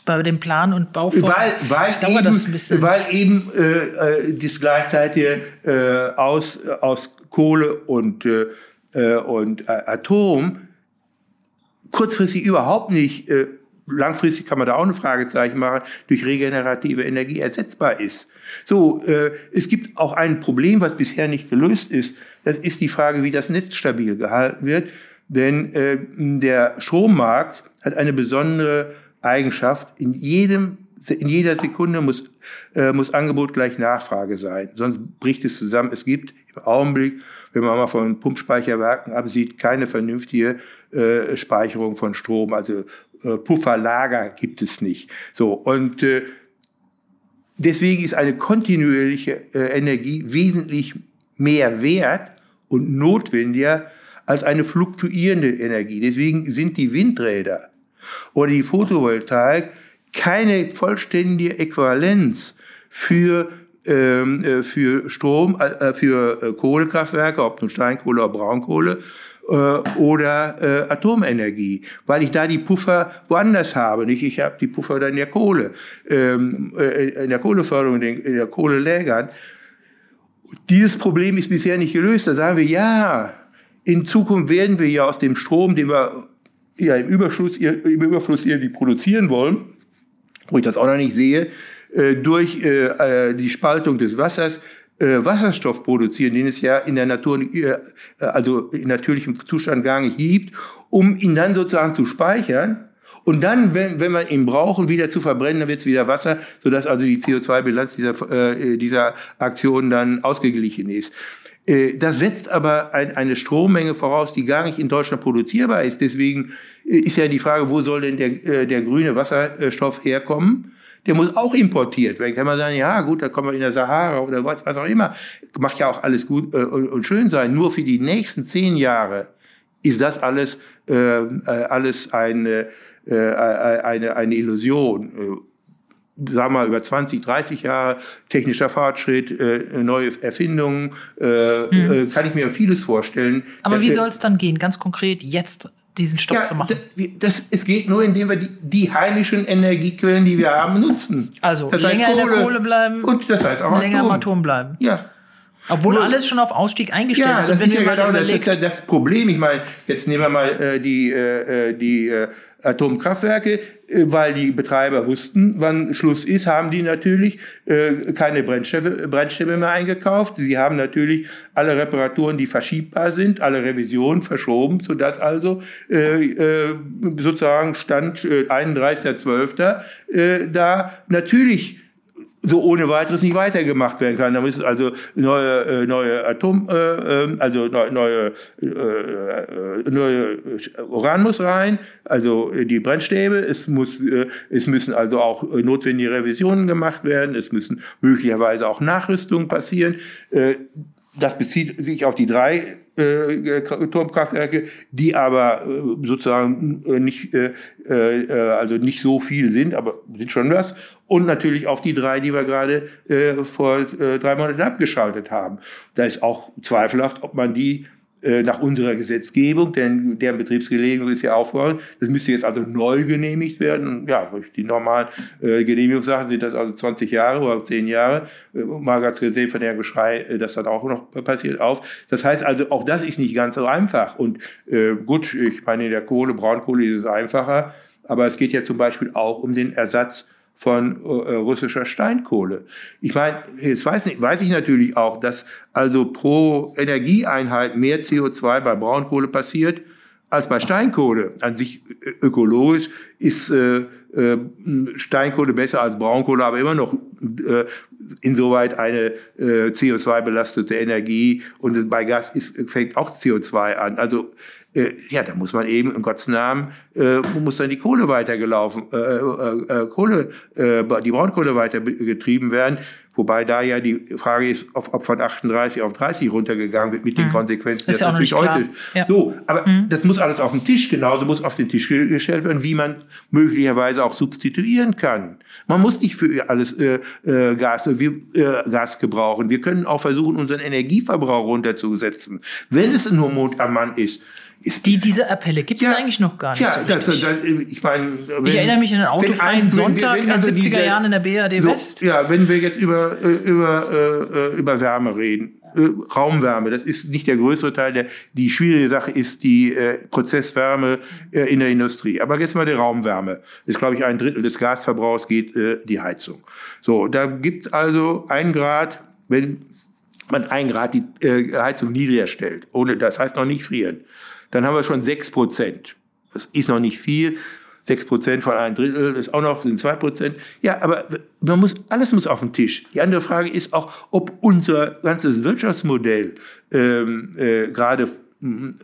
Bei dem Plan und Bau von weil, weil dauert eben, das ein bisschen. Weil eben äh, äh das gleichzeitige äh, aus, aus Kohle und, und Atom kurzfristig überhaupt nicht langfristig kann man da auch eine Fragezeichen machen, durch regenerative Energie ersetzbar ist. So, äh, es gibt auch ein Problem, was bisher nicht gelöst ist. Das ist die Frage, wie das Netz stabil gehalten wird. Denn äh, der Strommarkt hat eine besondere Eigenschaft. In jedem in jeder Sekunde muss, äh, muss Angebot gleich Nachfrage sein. Sonst bricht es zusammen. Es gibt im Augenblick, wenn man mal von Pumpspeicherwerken absieht, keine vernünftige äh, Speicherung von Strom. Also äh, Pufferlager gibt es nicht. So und äh, deswegen ist eine kontinuierliche äh, Energie wesentlich mehr wert und notwendiger als eine fluktuierende Energie. Deswegen sind die Windräder oder die Photovoltaik keine vollständige Äquivalenz für ähm, äh, für Strom, für Kohlekraftwerke, ob nun Steinkohle oder Braunkohle oder äh, Atomenergie, weil ich da die Puffer woanders habe. Nicht, ich habe die Puffer dann in der Kohle, ähm, äh, in der Kohleförderung, in der Kohlelägern. Dieses Problem ist bisher nicht gelöst. Da sagen wir, ja, in Zukunft werden wir ja aus dem Strom, den wir ja im Überfluss, im Überfluss irgendwie produzieren wollen, wo ich das auch noch nicht sehe, äh, durch äh, äh, die Spaltung des Wassers Wasserstoff produzieren, den es ja in der Natur, also in natürlichem Zustand gar nicht gibt, um ihn dann sozusagen zu speichern und dann, wenn, wenn wir ihn brauchen, wieder zu verbrennen, dann wird es wieder Wasser, sodass also die CO2-Bilanz dieser, äh, dieser Aktion dann ausgeglichen ist. Äh, das setzt aber ein, eine Strommenge voraus, die gar nicht in Deutschland produzierbar ist. Deswegen ist ja die Frage, wo soll denn der, der grüne Wasserstoff herkommen? Der muss auch importiert werden. Kann man sagen, ja gut, da kommen wir in der Sahara oder was, was auch immer. Macht ja auch alles gut äh, und, und, schön sein. Nur für die nächsten zehn Jahre ist das alles, äh, äh alles eine, äh, eine, eine Illusion äh, sagen wir mal, über 20, 30 Jahre technischer Fortschritt, äh, neue Erfindungen, äh, mhm. kann ich mir vieles vorstellen. Aber wie soll es dann gehen, ganz konkret jetzt diesen Stopp ja, zu machen? Das, es geht nur, indem wir die, die heimischen Energiequellen, die wir haben, nutzen. Also das länger Kohle, in der Kohle bleiben und das heißt auch länger Atom. im Atom bleiben. Ja. Obwohl Nur, alles schon auf Ausstieg eingestellt ja, ist. Das, ist ja genau, das ist ja das Problem. Ich meine, jetzt nehmen wir mal äh, die, äh, äh die äh, Atomkraftwerke, äh, weil die Betreiber wussten, wann Schluss ist, haben die natürlich äh, keine Brennstäbe, Brennstäbe mehr eingekauft. Sie haben natürlich alle Reparaturen, die verschiebbar sind, alle Revisionen verschoben, sodass also sozusagen Stand äh, 31.12. Äh, da natürlich so ohne weiteres nicht weitergemacht werden kann. Da müssen also neue, äh, neue Atom, äh, ähm, also neue, äh, äh, neue Uran muss rein, also die Brennstäbe. Es muss, äh, es müssen also auch notwendige Revisionen gemacht werden. Es müssen möglicherweise auch Nachrüstungen passieren. Äh, das bezieht sich auf die drei äh, Turmkraftwerke, die aber äh, sozusagen äh, nicht, äh, äh, also nicht so viel sind, aber sind schon was. Und natürlich auf die drei, die wir gerade äh, vor äh, drei Monaten abgeschaltet haben. Da ist auch zweifelhaft, ob man die äh, nach unserer Gesetzgebung, denn deren Betriebsgenehmigung ist ja aufgehört. Das müsste jetzt also neu genehmigt werden. Ja, die normalen äh, Genehmigungssachen sind das also 20 Jahre oder 10 Jahre. Äh, Marc hat gesehen von der Geschrei, äh, das dann auch noch passiert auf. Das heißt also, auch das ist nicht ganz so einfach. Und äh, gut, ich meine, in der Kohle, Braunkohle ist es einfacher. Aber es geht ja zum Beispiel auch um den Ersatz von äh, russischer Steinkohle. Ich meine, jetzt weiß, nicht, weiß ich natürlich auch, dass also pro Energieeinheit mehr CO2 bei Braunkohle passiert als bei Steinkohle. An sich äh, ökologisch ist äh, äh, Steinkohle besser als Braunkohle, aber immer noch äh, insoweit eine äh, CO2-belastete Energie und bei Gas ist, fängt auch CO2 an. Also äh, ja, da muss man eben im Gottes Namen äh, muss dann die Kohle weitergelaufen, äh, äh, äh, Kohle, äh, die Braunkohle weiter getrieben werden. Wobei da ja die Frage ist, ob, ob von 38 auf 30 runtergegangen wird mit den mhm. Konsequenzen. Das ist ja natürlich heute. Ja. So, aber mhm. das muss alles auf den Tisch, genauso muss auf den Tisch gestellt werden, wie man möglicherweise auch substituieren kann. Man muss nicht für alles äh, äh, Gas, äh, wir, äh, Gas gebrauchen. Wir können auch versuchen, unseren Energieverbrauch runterzusetzen. Wenn es nur Mond am Mann ist, ist die, diese Appelle gibt es ja, eigentlich noch gar nicht. Ja, so das, das, ich meine. ich erinnere mich an einen autofreien Sonntag wenn, wenn also in den 70er die, Jahren in der BRD so, West. Ja, wenn wir jetzt über, äh, über, äh, über Wärme reden, äh, Raumwärme, das ist nicht der größere Teil. Der, die schwierige Sache ist die äh, Prozesswärme äh, in der Industrie. Aber jetzt mal die Raumwärme. Das ist, glaube ich, ein Drittel des Gasverbrauchs geht äh, die Heizung. So, da gibt also ein Grad, wenn man ein Grad die äh, Heizung niedriger stellt, ohne, das heißt noch nicht frieren dann haben wir schon sechs Prozent. Das ist noch nicht viel. Sechs Prozent von einem Drittel ist auch noch, sind zwei Prozent. Ja, aber man muss, alles muss auf den Tisch. Die andere Frage ist auch, ob unser ganzes Wirtschaftsmodell ähm, äh, gerade hm,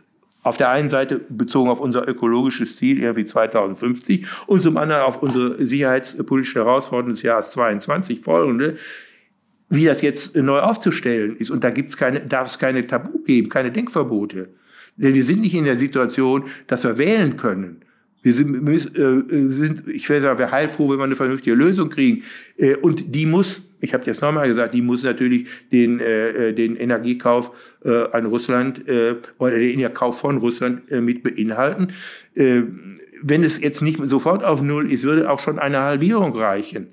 auf der einen Seite bezogen auf unser ökologisches Ziel irgendwie 2050 und zum anderen auf unsere sicherheitspolitische Herausforderung des Jahres 22 folgende, wie das jetzt neu aufzustellen ist. Und da gibt's keine, darf es keine Tabu geben, keine Denkverbote. Denn wir sind nicht in der Situation, dass wir wählen können. Wir sind, äh, sind ich will sagen, wir heilfroh, wenn wir eine vernünftige Lösung kriegen. Äh, und die muss ich habe jetzt nochmal gesagt, die muss natürlich den, äh, den Energiekauf äh, an Russland äh, oder den Energiekauf von Russland äh, mit beinhalten. Äh, wenn es jetzt nicht sofort auf Null ist, würde auch schon eine Halbierung reichen.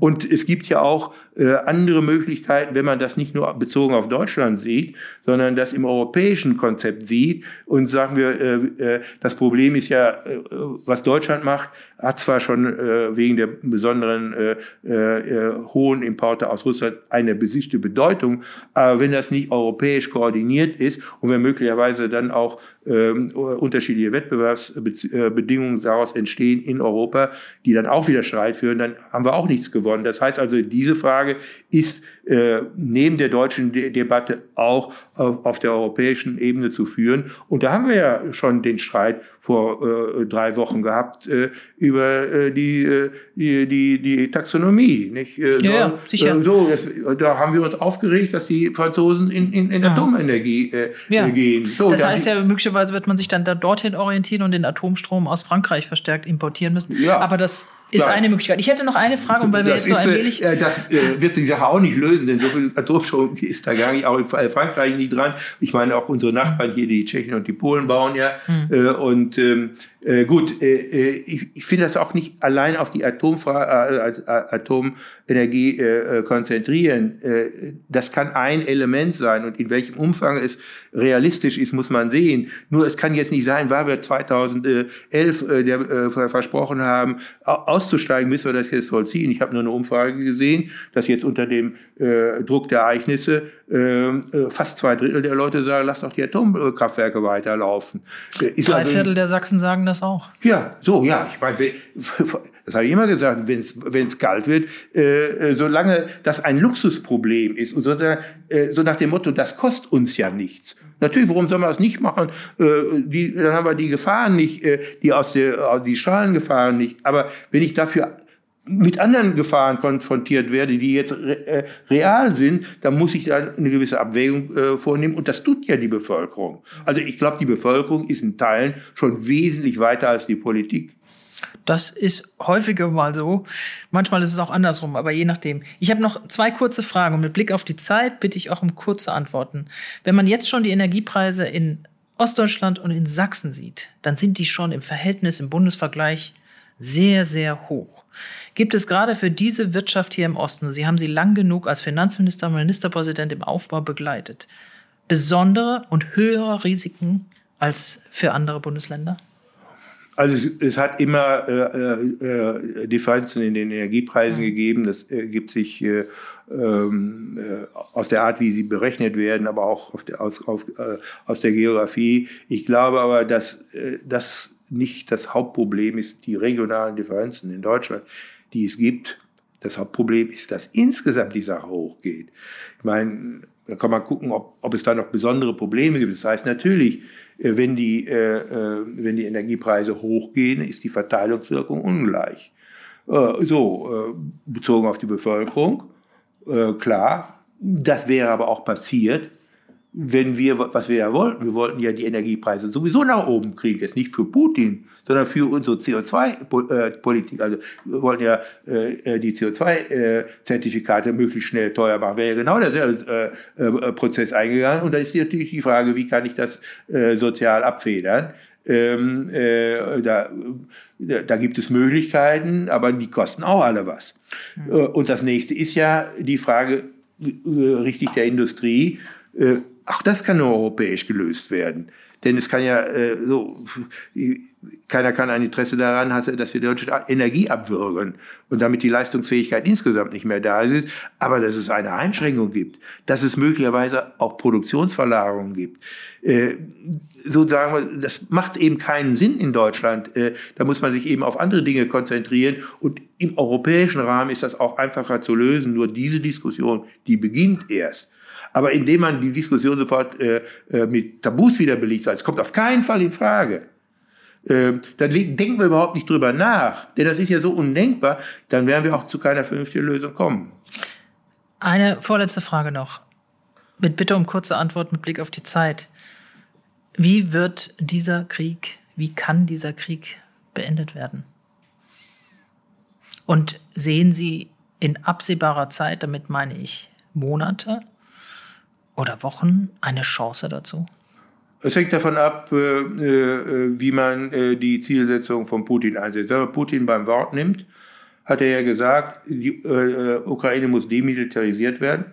Und es gibt ja auch äh, andere Möglichkeiten, wenn man das nicht nur bezogen auf Deutschland sieht, sondern das im europäischen Konzept sieht und sagen wir, äh, äh, das Problem ist ja, äh, was Deutschland macht, hat zwar schon äh, wegen der besonderen äh, hohen Importe aus Russland eine besiegte Bedeutung, aber wenn das nicht europäisch koordiniert ist und wenn möglicherweise dann auch ähm, unterschiedliche Wettbewerbsbedingungen daraus entstehen in Europa, die dann auch wieder Streit führen, dann haben wir auch nichts gewonnen. Das heißt also, diese Frage ist äh, neben der deutschen De Debatte auch auf, auf, der europäischen Ebene zu führen. Und da haben wir ja schon den Streit vor äh, drei Wochen gehabt äh, über äh, die, äh, die, die, die Taxonomie. Nicht? Äh, ja, ja, sicher. so, das, da haben wir uns aufgeregt, dass die Franzosen in, in, in Atomenergie ja. gehen. So, das heißt ja, möglicherweise wird man sich dann da dorthin orientieren und den Atomstrom aus Frankreich verstärkt importieren müssen. Ja. Aber das ist ja. eine Möglichkeit. Ich hätte noch eine Frage, weil wir das jetzt so ein wenig. Äh, das äh, wird die Sache auch nicht lösen, denn so viel Atomstrom ist da gar nicht, auch in Frankreich nicht dran. Ich meine, auch unsere Nachbarn hier, die Tschechen und die Polen bauen ja. Mhm. Äh, und ähm, äh, gut, äh, äh, ich, ich finde das auch nicht allein auf die Atomfra äh, Atomenergie äh, konzentrieren. Äh, das kann ein Element sein und in welchem Umfang es realistisch ist, muss man sehen. Nur es kann jetzt nicht sein, weil wir 2011 äh, der, äh, versprochen haben, auszusteigen, müssen wir das jetzt vollziehen. Ich habe nur eine Umfrage gesehen, dass jetzt unter dem äh, Druck der Ereignisse fast zwei Drittel der Leute sagen, lass doch die Atomkraftwerke weiterlaufen. Äh, ist Drei also, Viertel der Sachsen sagen das auch. Ja, so, ja. Ich meine, das habe ich immer gesagt, wenn es kalt wird, äh, äh, solange das ein Luxusproblem ist und so, äh, so nach dem Motto, das kostet uns ja nichts. Natürlich, warum soll man das nicht machen? Äh, die, dann haben wir die Gefahren nicht, äh, die aus der, die Strahlengefahren nicht. Aber wenn ich dafür mit anderen Gefahren konfrontiert werde, die jetzt äh, real sind, dann muss ich da eine gewisse Abwägung äh, vornehmen. Und das tut ja die Bevölkerung. Also ich glaube, die Bevölkerung ist in Teilen schon wesentlich weiter als die Politik. Das ist häufiger mal so. Manchmal ist es auch andersrum, aber je nachdem. Ich habe noch zwei kurze Fragen. Und mit Blick auf die Zeit bitte ich auch um kurze Antworten. Wenn man jetzt schon die Energiepreise in Ostdeutschland und in Sachsen sieht, dann sind die schon im Verhältnis, im Bundesvergleich sehr, sehr hoch. Gibt es gerade für diese Wirtschaft hier im Osten, Sie haben sie lang genug als Finanzminister und Ministerpräsident im Aufbau begleitet, besondere und höhere Risiken als für andere Bundesländer? Also es, es hat immer äh, äh, Differenzen in den Energiepreisen mhm. gegeben. Das ergibt sich äh, ähm, äh, aus der Art, wie sie berechnet werden, aber auch der, aus, auf, äh, aus der Geografie. Ich glaube aber, dass äh, das nicht das Hauptproblem ist, die regionalen Differenzen in Deutschland, die es gibt. Das Hauptproblem ist, dass insgesamt die Sache hochgeht. Ich meine, da kann man gucken, ob, ob es da noch besondere Probleme gibt. Das heißt natürlich, äh, wenn die, äh, äh, wenn die Energiepreise hochgehen, ist die Verteilungswirkung ungleich. Äh, so, äh, bezogen auf die Bevölkerung, äh, klar. Das wäre aber auch passiert, wenn wir, was wir ja wollten, wir wollten ja die Energiepreise sowieso nach oben kriegen, jetzt nicht für Putin, sondern für unsere CO2-Politik. Also wir wollten ja äh, die CO2-Zertifikate möglichst schnell teuer machen. Wäre ja genau derselbe äh, äh, Prozess eingegangen. Und da ist natürlich die Frage, wie kann ich das äh, sozial abfedern? Ähm, äh, da, da gibt es Möglichkeiten, aber die kosten auch alle was. Mhm. Und das nächste ist ja die Frage, richtig der Industrie, auch das kann nur europäisch gelöst werden. Denn es kann ja äh, so, keiner kann ein Interesse daran haben, dass wir deutsche Energie abwürgen und damit die Leistungsfähigkeit insgesamt nicht mehr da ist. Aber dass es eine Einschränkung gibt, dass es möglicherweise auch Produktionsverlagerungen gibt. Äh, sozusagen, das macht eben keinen Sinn in Deutschland. Äh, da muss man sich eben auf andere Dinge konzentrieren. Und im europäischen Rahmen ist das auch einfacher zu lösen. Nur diese Diskussion, die beginnt erst. Aber indem man die Diskussion sofort äh, äh mit Tabus wieder belegt, es kommt auf keinen Fall in Frage. Äh, dann denken wir überhaupt nicht drüber nach, denn das ist ja so undenkbar, dann werden wir auch zu keiner vernünftigen Lösung kommen. Eine vorletzte Frage noch. Mit Bitte um kurze Antwort mit Blick auf die Zeit. Wie wird dieser Krieg, wie kann dieser Krieg beendet werden? Und sehen Sie in absehbarer Zeit, damit meine ich Monate oder Wochen, eine Chance dazu? Es hängt davon ab, äh, äh, wie man äh, die Zielsetzung von Putin einsetzt. Wenn man Putin beim Wort nimmt, hat er ja gesagt, die Ukraine muss demilitarisiert werden.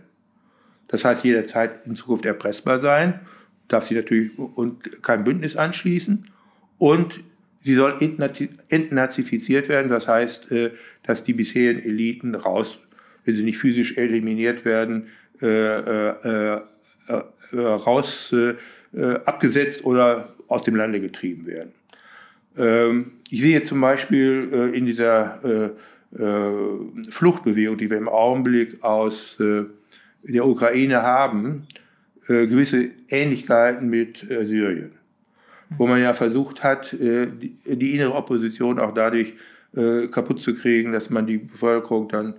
Das heißt, jederzeit in Zukunft erpressbar sein, darf sie natürlich und kein Bündnis anschließen und sie soll entnazifiziert werden. Das heißt, dass die bisherigen Eliten raus, wenn sie nicht physisch eliminiert werden, raus äh, abgesetzt oder aus dem Lande getrieben werden. Ähm, ich sehe zum Beispiel äh, in dieser äh, äh Fluchtbewegung, die wir im Augenblick aus äh, der Ukraine haben, äh, gewisse Ähnlichkeiten mit Syrien, wo man ja versucht hat, die, die, innere Opposition auch dadurch kaputt zu kriegen, dass man die Bevölkerung dann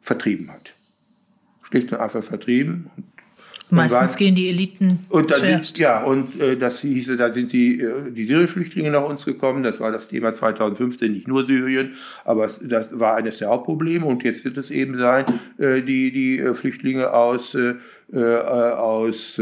vertrieben hat. Schlicht und einfach vertrieben. Meistens waren, gehen die Eliten und dann zuerst. Sind, ja, und äh, das hieße, da sind die, äh, die Syrien-Flüchtlinge nach uns gekommen. Das war das Thema 2015, nicht nur Syrien, aber das war eines der Hauptprobleme. Und jetzt wird es eben sein, äh, die, die äh, Flüchtlinge aus, äh, äh, aus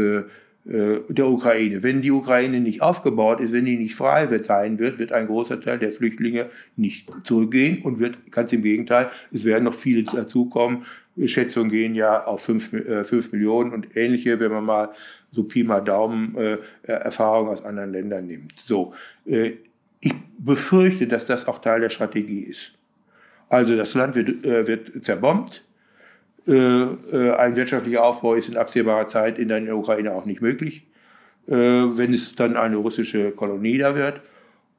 der Ukraine. Wenn die Ukraine nicht aufgebaut ist, wenn die nicht frei wird, sein wird, wird ein großer Teil der Flüchtlinge nicht zurückgehen und wird ganz im Gegenteil, es werden noch viele dazukommen, Schätzungen gehen ja auf 5 äh, fünf Millionen und ähnliche, wenn man mal so Pi mal Daumen äh, Erfahrungen aus anderen Ländern nimmt. So, äh, ich befürchte, dass das auch Teil der Strategie ist. Also das Land wird, äh, wird zerbombt. Äh, äh, ein wirtschaftlicher Aufbau ist in absehbarer Zeit in der Ukraine auch nicht möglich, äh, wenn es dann eine russische Kolonie da wird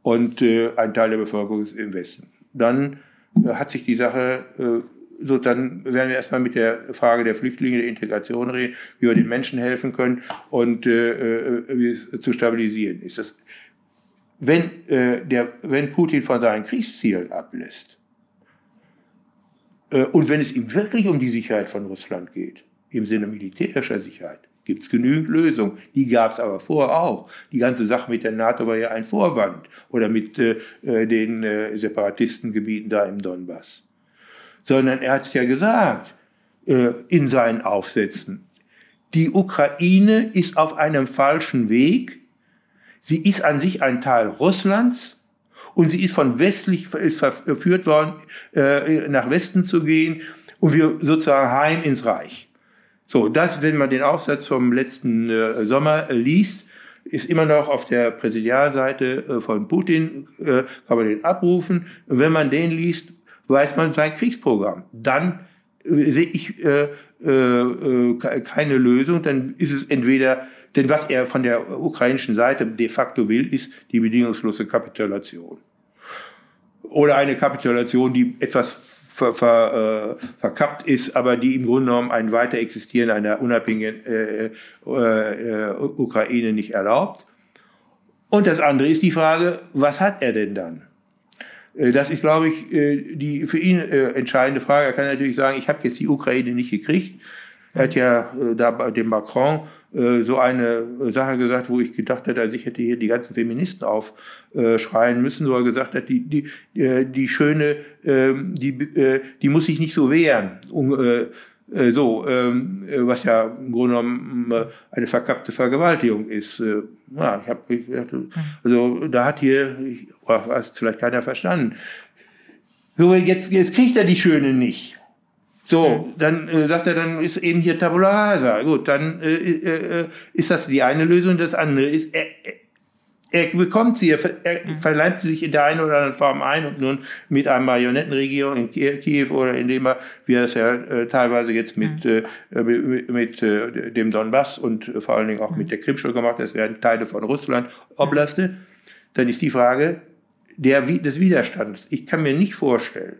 und ein Teil der Bevölkerung ist im Westen. Dann hat sich die Sache so, dann werden wir erstmal mit der Frage der Flüchtlinge, der Integration reden, wie wir den Menschen helfen können und wie es zu stabilisieren ist. Das, wenn, der, wenn Putin von seinen Kriegszielen ablässt und wenn es ihm wirklich um die Sicherheit von Russland geht, im Sinne militärischer Sicherheit, gibt es genügend Lösungen. Die gab es aber vorher auch. Die ganze Sache mit der NATO war ja ein Vorwand oder mit äh, äh den äh, Separatistengebieten da im Donbass sondern er hat es ja gesagt äh, in seinen Aufsätzen. Die Ukraine ist auf einem falschen Weg. Sie ist an sich ein Teil Russlands und sie ist von westlich ist verführt worden, äh, nach Westen zu gehen und wir sozusagen heim ins Reich. So, das, wenn man den Aufsatz vom letzten äh, Sommer liest, ist immer noch auf der Präsidialseite äh, von Putin, äh, kann man den abrufen. Und wenn man den liest, weiß man sein Kriegsprogramm. Dann äh, sehe ich äh, äh, äh, keine Lösung, dann ist es entweder, denn was er von der ukrainischen Seite de facto will, ist die bedingungslose Kapitulation. Oder eine Kapitulation, die etwas ver, ver, äh, verkappt ist, aber die im Grunde genommen ein weiter Existieren einer unabhängigen äh, äh, Ukraine nicht erlaubt. Und das andere ist die Frage, was hat er denn dann? Äh, das ist, glaube ich, äh, die für ihn äh, entscheidende Frage. Er kann natürlich sagen, ich habe jetzt die Ukraine nicht gekriegt. Er hat ja da bei dem Macron so eine Sache gesagt, wo ich gedacht hätte, also ich hätte hier die ganzen Feministen aufschreien müssen, wo er gesagt hat, die, die, die Schöne, ähm, die, die muss sich nicht so wehren. Äh, so, ähm, äh, was ja im Grunde genommen äh, eine verkappte Vergewaltigung ist. Äh, ja, ich habe, mhm. also da hat hier, ich, was vielleicht keiner verstanden. So, jetzt, jetzt kriegt er die Schöne nicht. So, mhm. dann äh, sagt er, dann ist eben hier Tabula Rasa. Gut, dann äh, äh, ist das die eine Lösung. Das andere ist, er, er bekommt sie, er, er mhm. verleimt sie sich in der einen oder anderen Form ein und nun mit einer Marionettenregierung in Kiew oder indem er, wie er es ja äh, teilweise jetzt mit, mhm. äh, mit, mit äh, dem Donbass und äh, vor allen Dingen auch mhm. mit der Krim schon gemacht, das werden Teile von Russland, Oblaste, dann ist die Frage der, des Widerstands. Ich kann mir nicht vorstellen,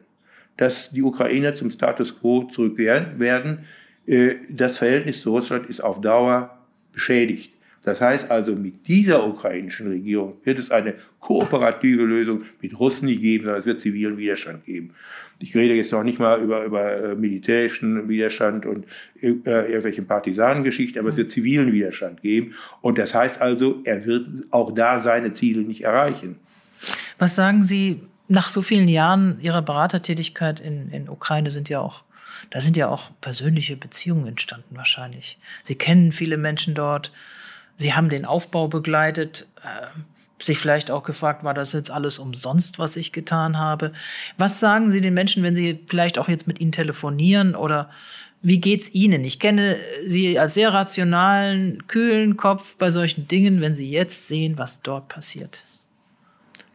dass die Ukrainer zum Status quo zurückkehren werden. Äh, das Verhältnis zu Russland ist auf Dauer beschädigt. Das heißt also, mit dieser ukrainischen Regierung wird es eine kooperative Lösung mit Russen nicht geben, sondern es wird zivilen Widerstand geben. Ich rede jetzt noch nicht mal über, über äh, militärischen Widerstand und äh, irgendwelchen Partisanengeschichten, aber es wird zivilen Widerstand geben. Und das heißt also, er wird auch da seine Ziele nicht erreichen. Was sagen Sie nach so vielen Jahren Ihrer Beratertätigkeit in, in Ukraine sind ja auch Da sind ja auch persönliche Beziehungen entstanden wahrscheinlich. Sie kennen viele Menschen dort. Sie haben den Aufbau begleitet. Äh, sich vielleicht auch gefragt, war das jetzt alles umsonst, was ich getan habe? Was sagen Sie den Menschen, wenn Sie vielleicht auch jetzt mit ihnen telefonieren oder wie geht's Ihnen? Ich kenne Sie als sehr rationalen, kühlen Kopf bei solchen Dingen, wenn Sie jetzt sehen, was dort passiert.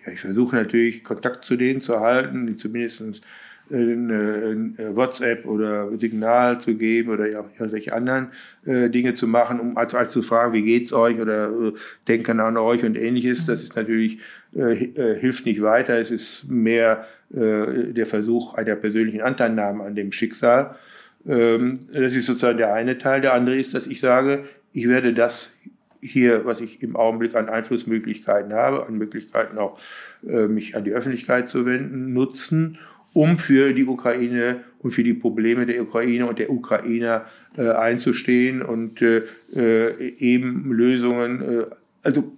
Ja, ich versuche natürlich Kontakt zu denen zu halten, die zumindest ein, WhatsApp oder Signal zu geben oder irgendwelche anderen äh, Dinge zu machen, um als, als zu fragen, wie geht's euch oder äh, denken an euch und ähnliches. Das ist natürlich äh, äh hilft nicht weiter. Es ist mehr äh, der Versuch einer persönlichen Anteilnahme an dem Schicksal. Ähm, das ist sozusagen der eine Teil. Der andere ist, dass ich sage, ich werde das hier, was ich im Augenblick an Einflussmöglichkeiten habe, an Möglichkeiten auch äh, mich an die Öffentlichkeit zu wenden, nutzen, um für die Ukraine und für die Probleme der Ukraine und der Ukrainer äh, einzustehen und äh, eben Lösungen, also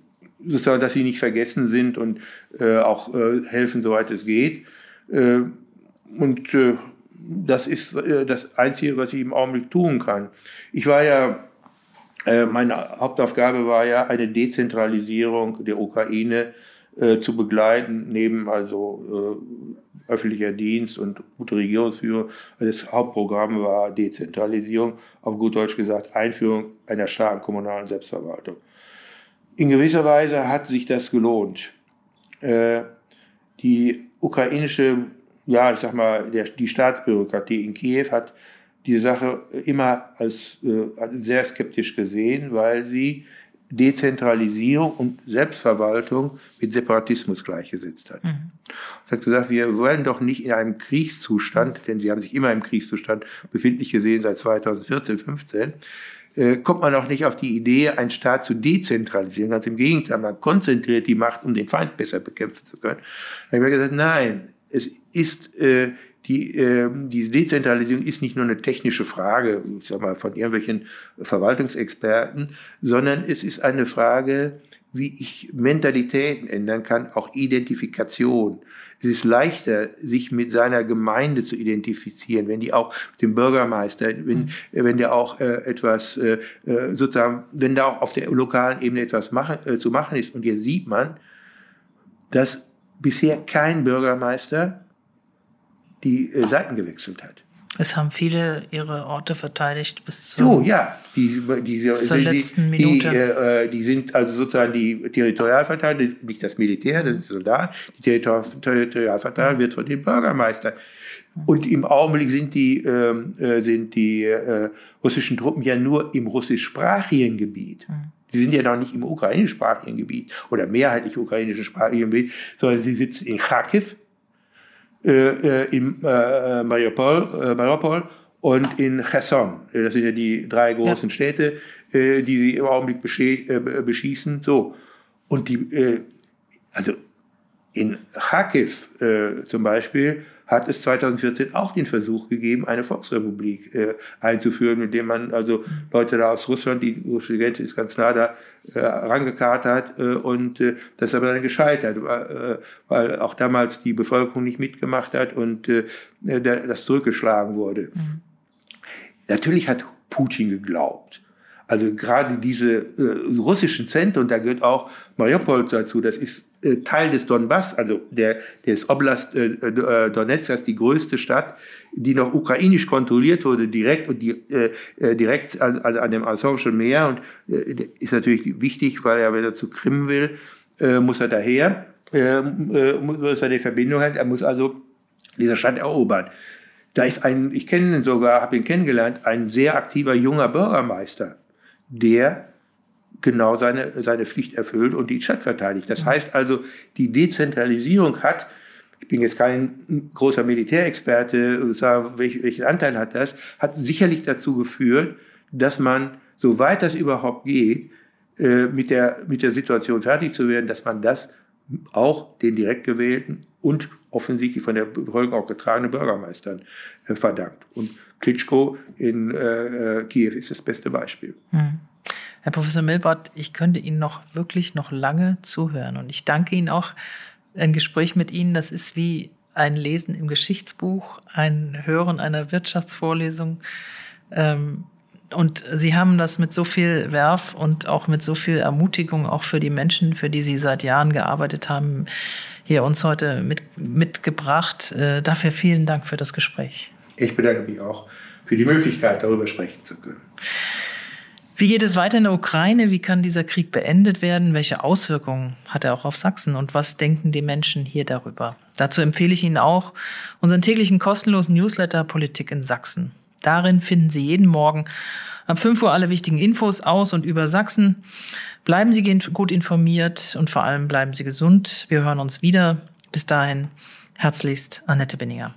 sozusagen, dass sie nicht vergessen sind und auch helfen, soweit es geht. Und das ist das Einzige, was ich im Augenblick tun kann. Ich war ja, meine Hauptaufgabe war ja eine Dezentralisierung der Ukraine äh, zu begleiten, neben also äh, öffentlicher Dienst und gute Regierungsführung. Das Hauptprogramm war Dezentralisierung, auf gut Deutsch gesagt Einführung einer starken kommunalen Selbstverwaltung. In gewisser Weise hat sich das gelohnt. Äh, die ukrainische, ja, ich sag mal, der, die Staatsbürokratie in Kiew hat die Sache immer als äh, sehr skeptisch gesehen, weil sie Dezentralisierung und Selbstverwaltung mit Separatismus gleichgesetzt hat. Mhm. hat gesagt, wir wollen doch nicht in einem Kriegszustand, denn sie haben sich immer im Kriegszustand befindlich gesehen seit 2014, 15, äh, kommt man auch nicht auf die Idee, einen Staat zu dezentralisieren. Ganz im Gegenteil, man konzentriert die Macht, um den Feind besser bekämpfen zu können. Da habe ich gesagt, nein, es ist äh, die, äh, die Dezentralisierung ist nicht nur eine technische Frage, ich sag mal, von irgendwelchen Verwaltungsexperten, sondern es ist eine Frage, wie ich Mentalitäten ändern kann, auch Identifikation. Es ist leichter, sich mit seiner Gemeinde zu identifizieren, wenn die auch mit dem Bürgermeister, wenn, mhm. wenn der auch äh, etwas äh, äh, sozusagen, wenn da auch auf der lokalen Ebene etwas machen, äh, zu machen ist. Und hier sieht man, dass bisher kein Bürgermeister die äh, Seiten gewechselt hat. Es haben viele ihre Orte verteidigt bis zur, so, ja, die, die, zur die, letzten Minute. Die, äh, die sind also sozusagen die Territorialverteidiger, nicht das Militär, das ist Soldat. Die Territorialverteidigung wird von den Bürgermeistern. Und im Augenblick sind die, ähm, äh, sind die äh, russischen Truppen ja nur im russischsprachigen Gebiet. Mhm. Die sind ja noch nicht im ukrainischsprachigen Gebiet oder mehrheitlich ukrainischsprachigen Gebiet, sondern sie sitzen in Kharkiv, äh, äh, in äh, Mariupol, äh, Mariupol und in Cherson. Das sind ja die drei großen ja. Städte, äh, die sie im Augenblick äh, beschießen. So. Und die, äh, also in Kharkiv äh, zum Beispiel hat es 2014 auch den Versuch gegeben, eine Volksrepublik äh, einzuführen, mit dem man also Leute da aus Russland, die russische Grenze ist ganz nah da, äh, rangekarrt hat äh, und äh, das ist aber dann gescheitert, äh, weil auch damals die Bevölkerung nicht mitgemacht hat und äh, das zurückgeschlagen wurde. Mhm. Natürlich hat Putin geglaubt, also gerade diese äh, russischen Zentren, da gehört auch Mariupol dazu, das ist äh, Teil des Donbass, also der, des Oblast äh, äh, Donetsk, die größte Stadt, die noch ukrainisch kontrolliert wurde, direkt und die, äh, äh direkt also, also an dem Asowschen Meer und äh, ist natürlich wichtig, weil er, wenn er zu Krim will, äh, muss er daher, äh, muss er die Verbindung halten, er muss also diese Stadt erobern. Da ist ein, ich kenne ihn sogar, habe ihn kennengelernt, ein sehr aktiver junger Bürgermeister der genau seine, seine Pflicht erfüllt und die Stadt verteidigt. Das heißt also, die Dezentralisierung hat, ich bin jetzt kein großer Militärexperte, welchen Anteil hat das, hat sicherlich dazu geführt, dass man, soweit das überhaupt geht, äh, mit der, mit der Situation fertig zu werden, dass man das auch den direkt gewählten und offensichtlich von der Bevölkerung auch getragenen Bürgermeistern äh, verdankt. Und Klitschko in äh, Kiew ist das beste Beispiel. Hm. Herr Professor Milbert, ich könnte Ihnen noch wirklich noch lange zuhören und ich danke Ihnen auch. Ein Gespräch mit Ihnen, das ist wie ein Lesen im Geschichtsbuch, ein Hören einer Wirtschaftsvorlesung. Ähm, und Sie haben das mit so viel Werf und auch mit so viel Ermutigung auch für die Menschen, für die Sie seit Jahren gearbeitet haben, hier uns heute mit, mitgebracht. Äh, dafür vielen Dank für das Gespräch. Ich bedanke mich auch für die Möglichkeit, darüber sprechen zu können. Wie geht es weiter in der Ukraine? Wie kann dieser Krieg beendet werden? Welche Auswirkungen hat er auch auf Sachsen? Und was denken die Menschen hier darüber? Dazu empfehle ich Ihnen auch unseren täglichen kostenlosen Newsletter Politik in Sachsen. Darin finden Sie jeden Morgen ab 5 Uhr alle wichtigen Infos aus und über Sachsen. Bleiben Sie gut informiert und vor allem bleiben Sie gesund. Wir hören uns wieder. Bis dahin, herzlichst Annette Benninger.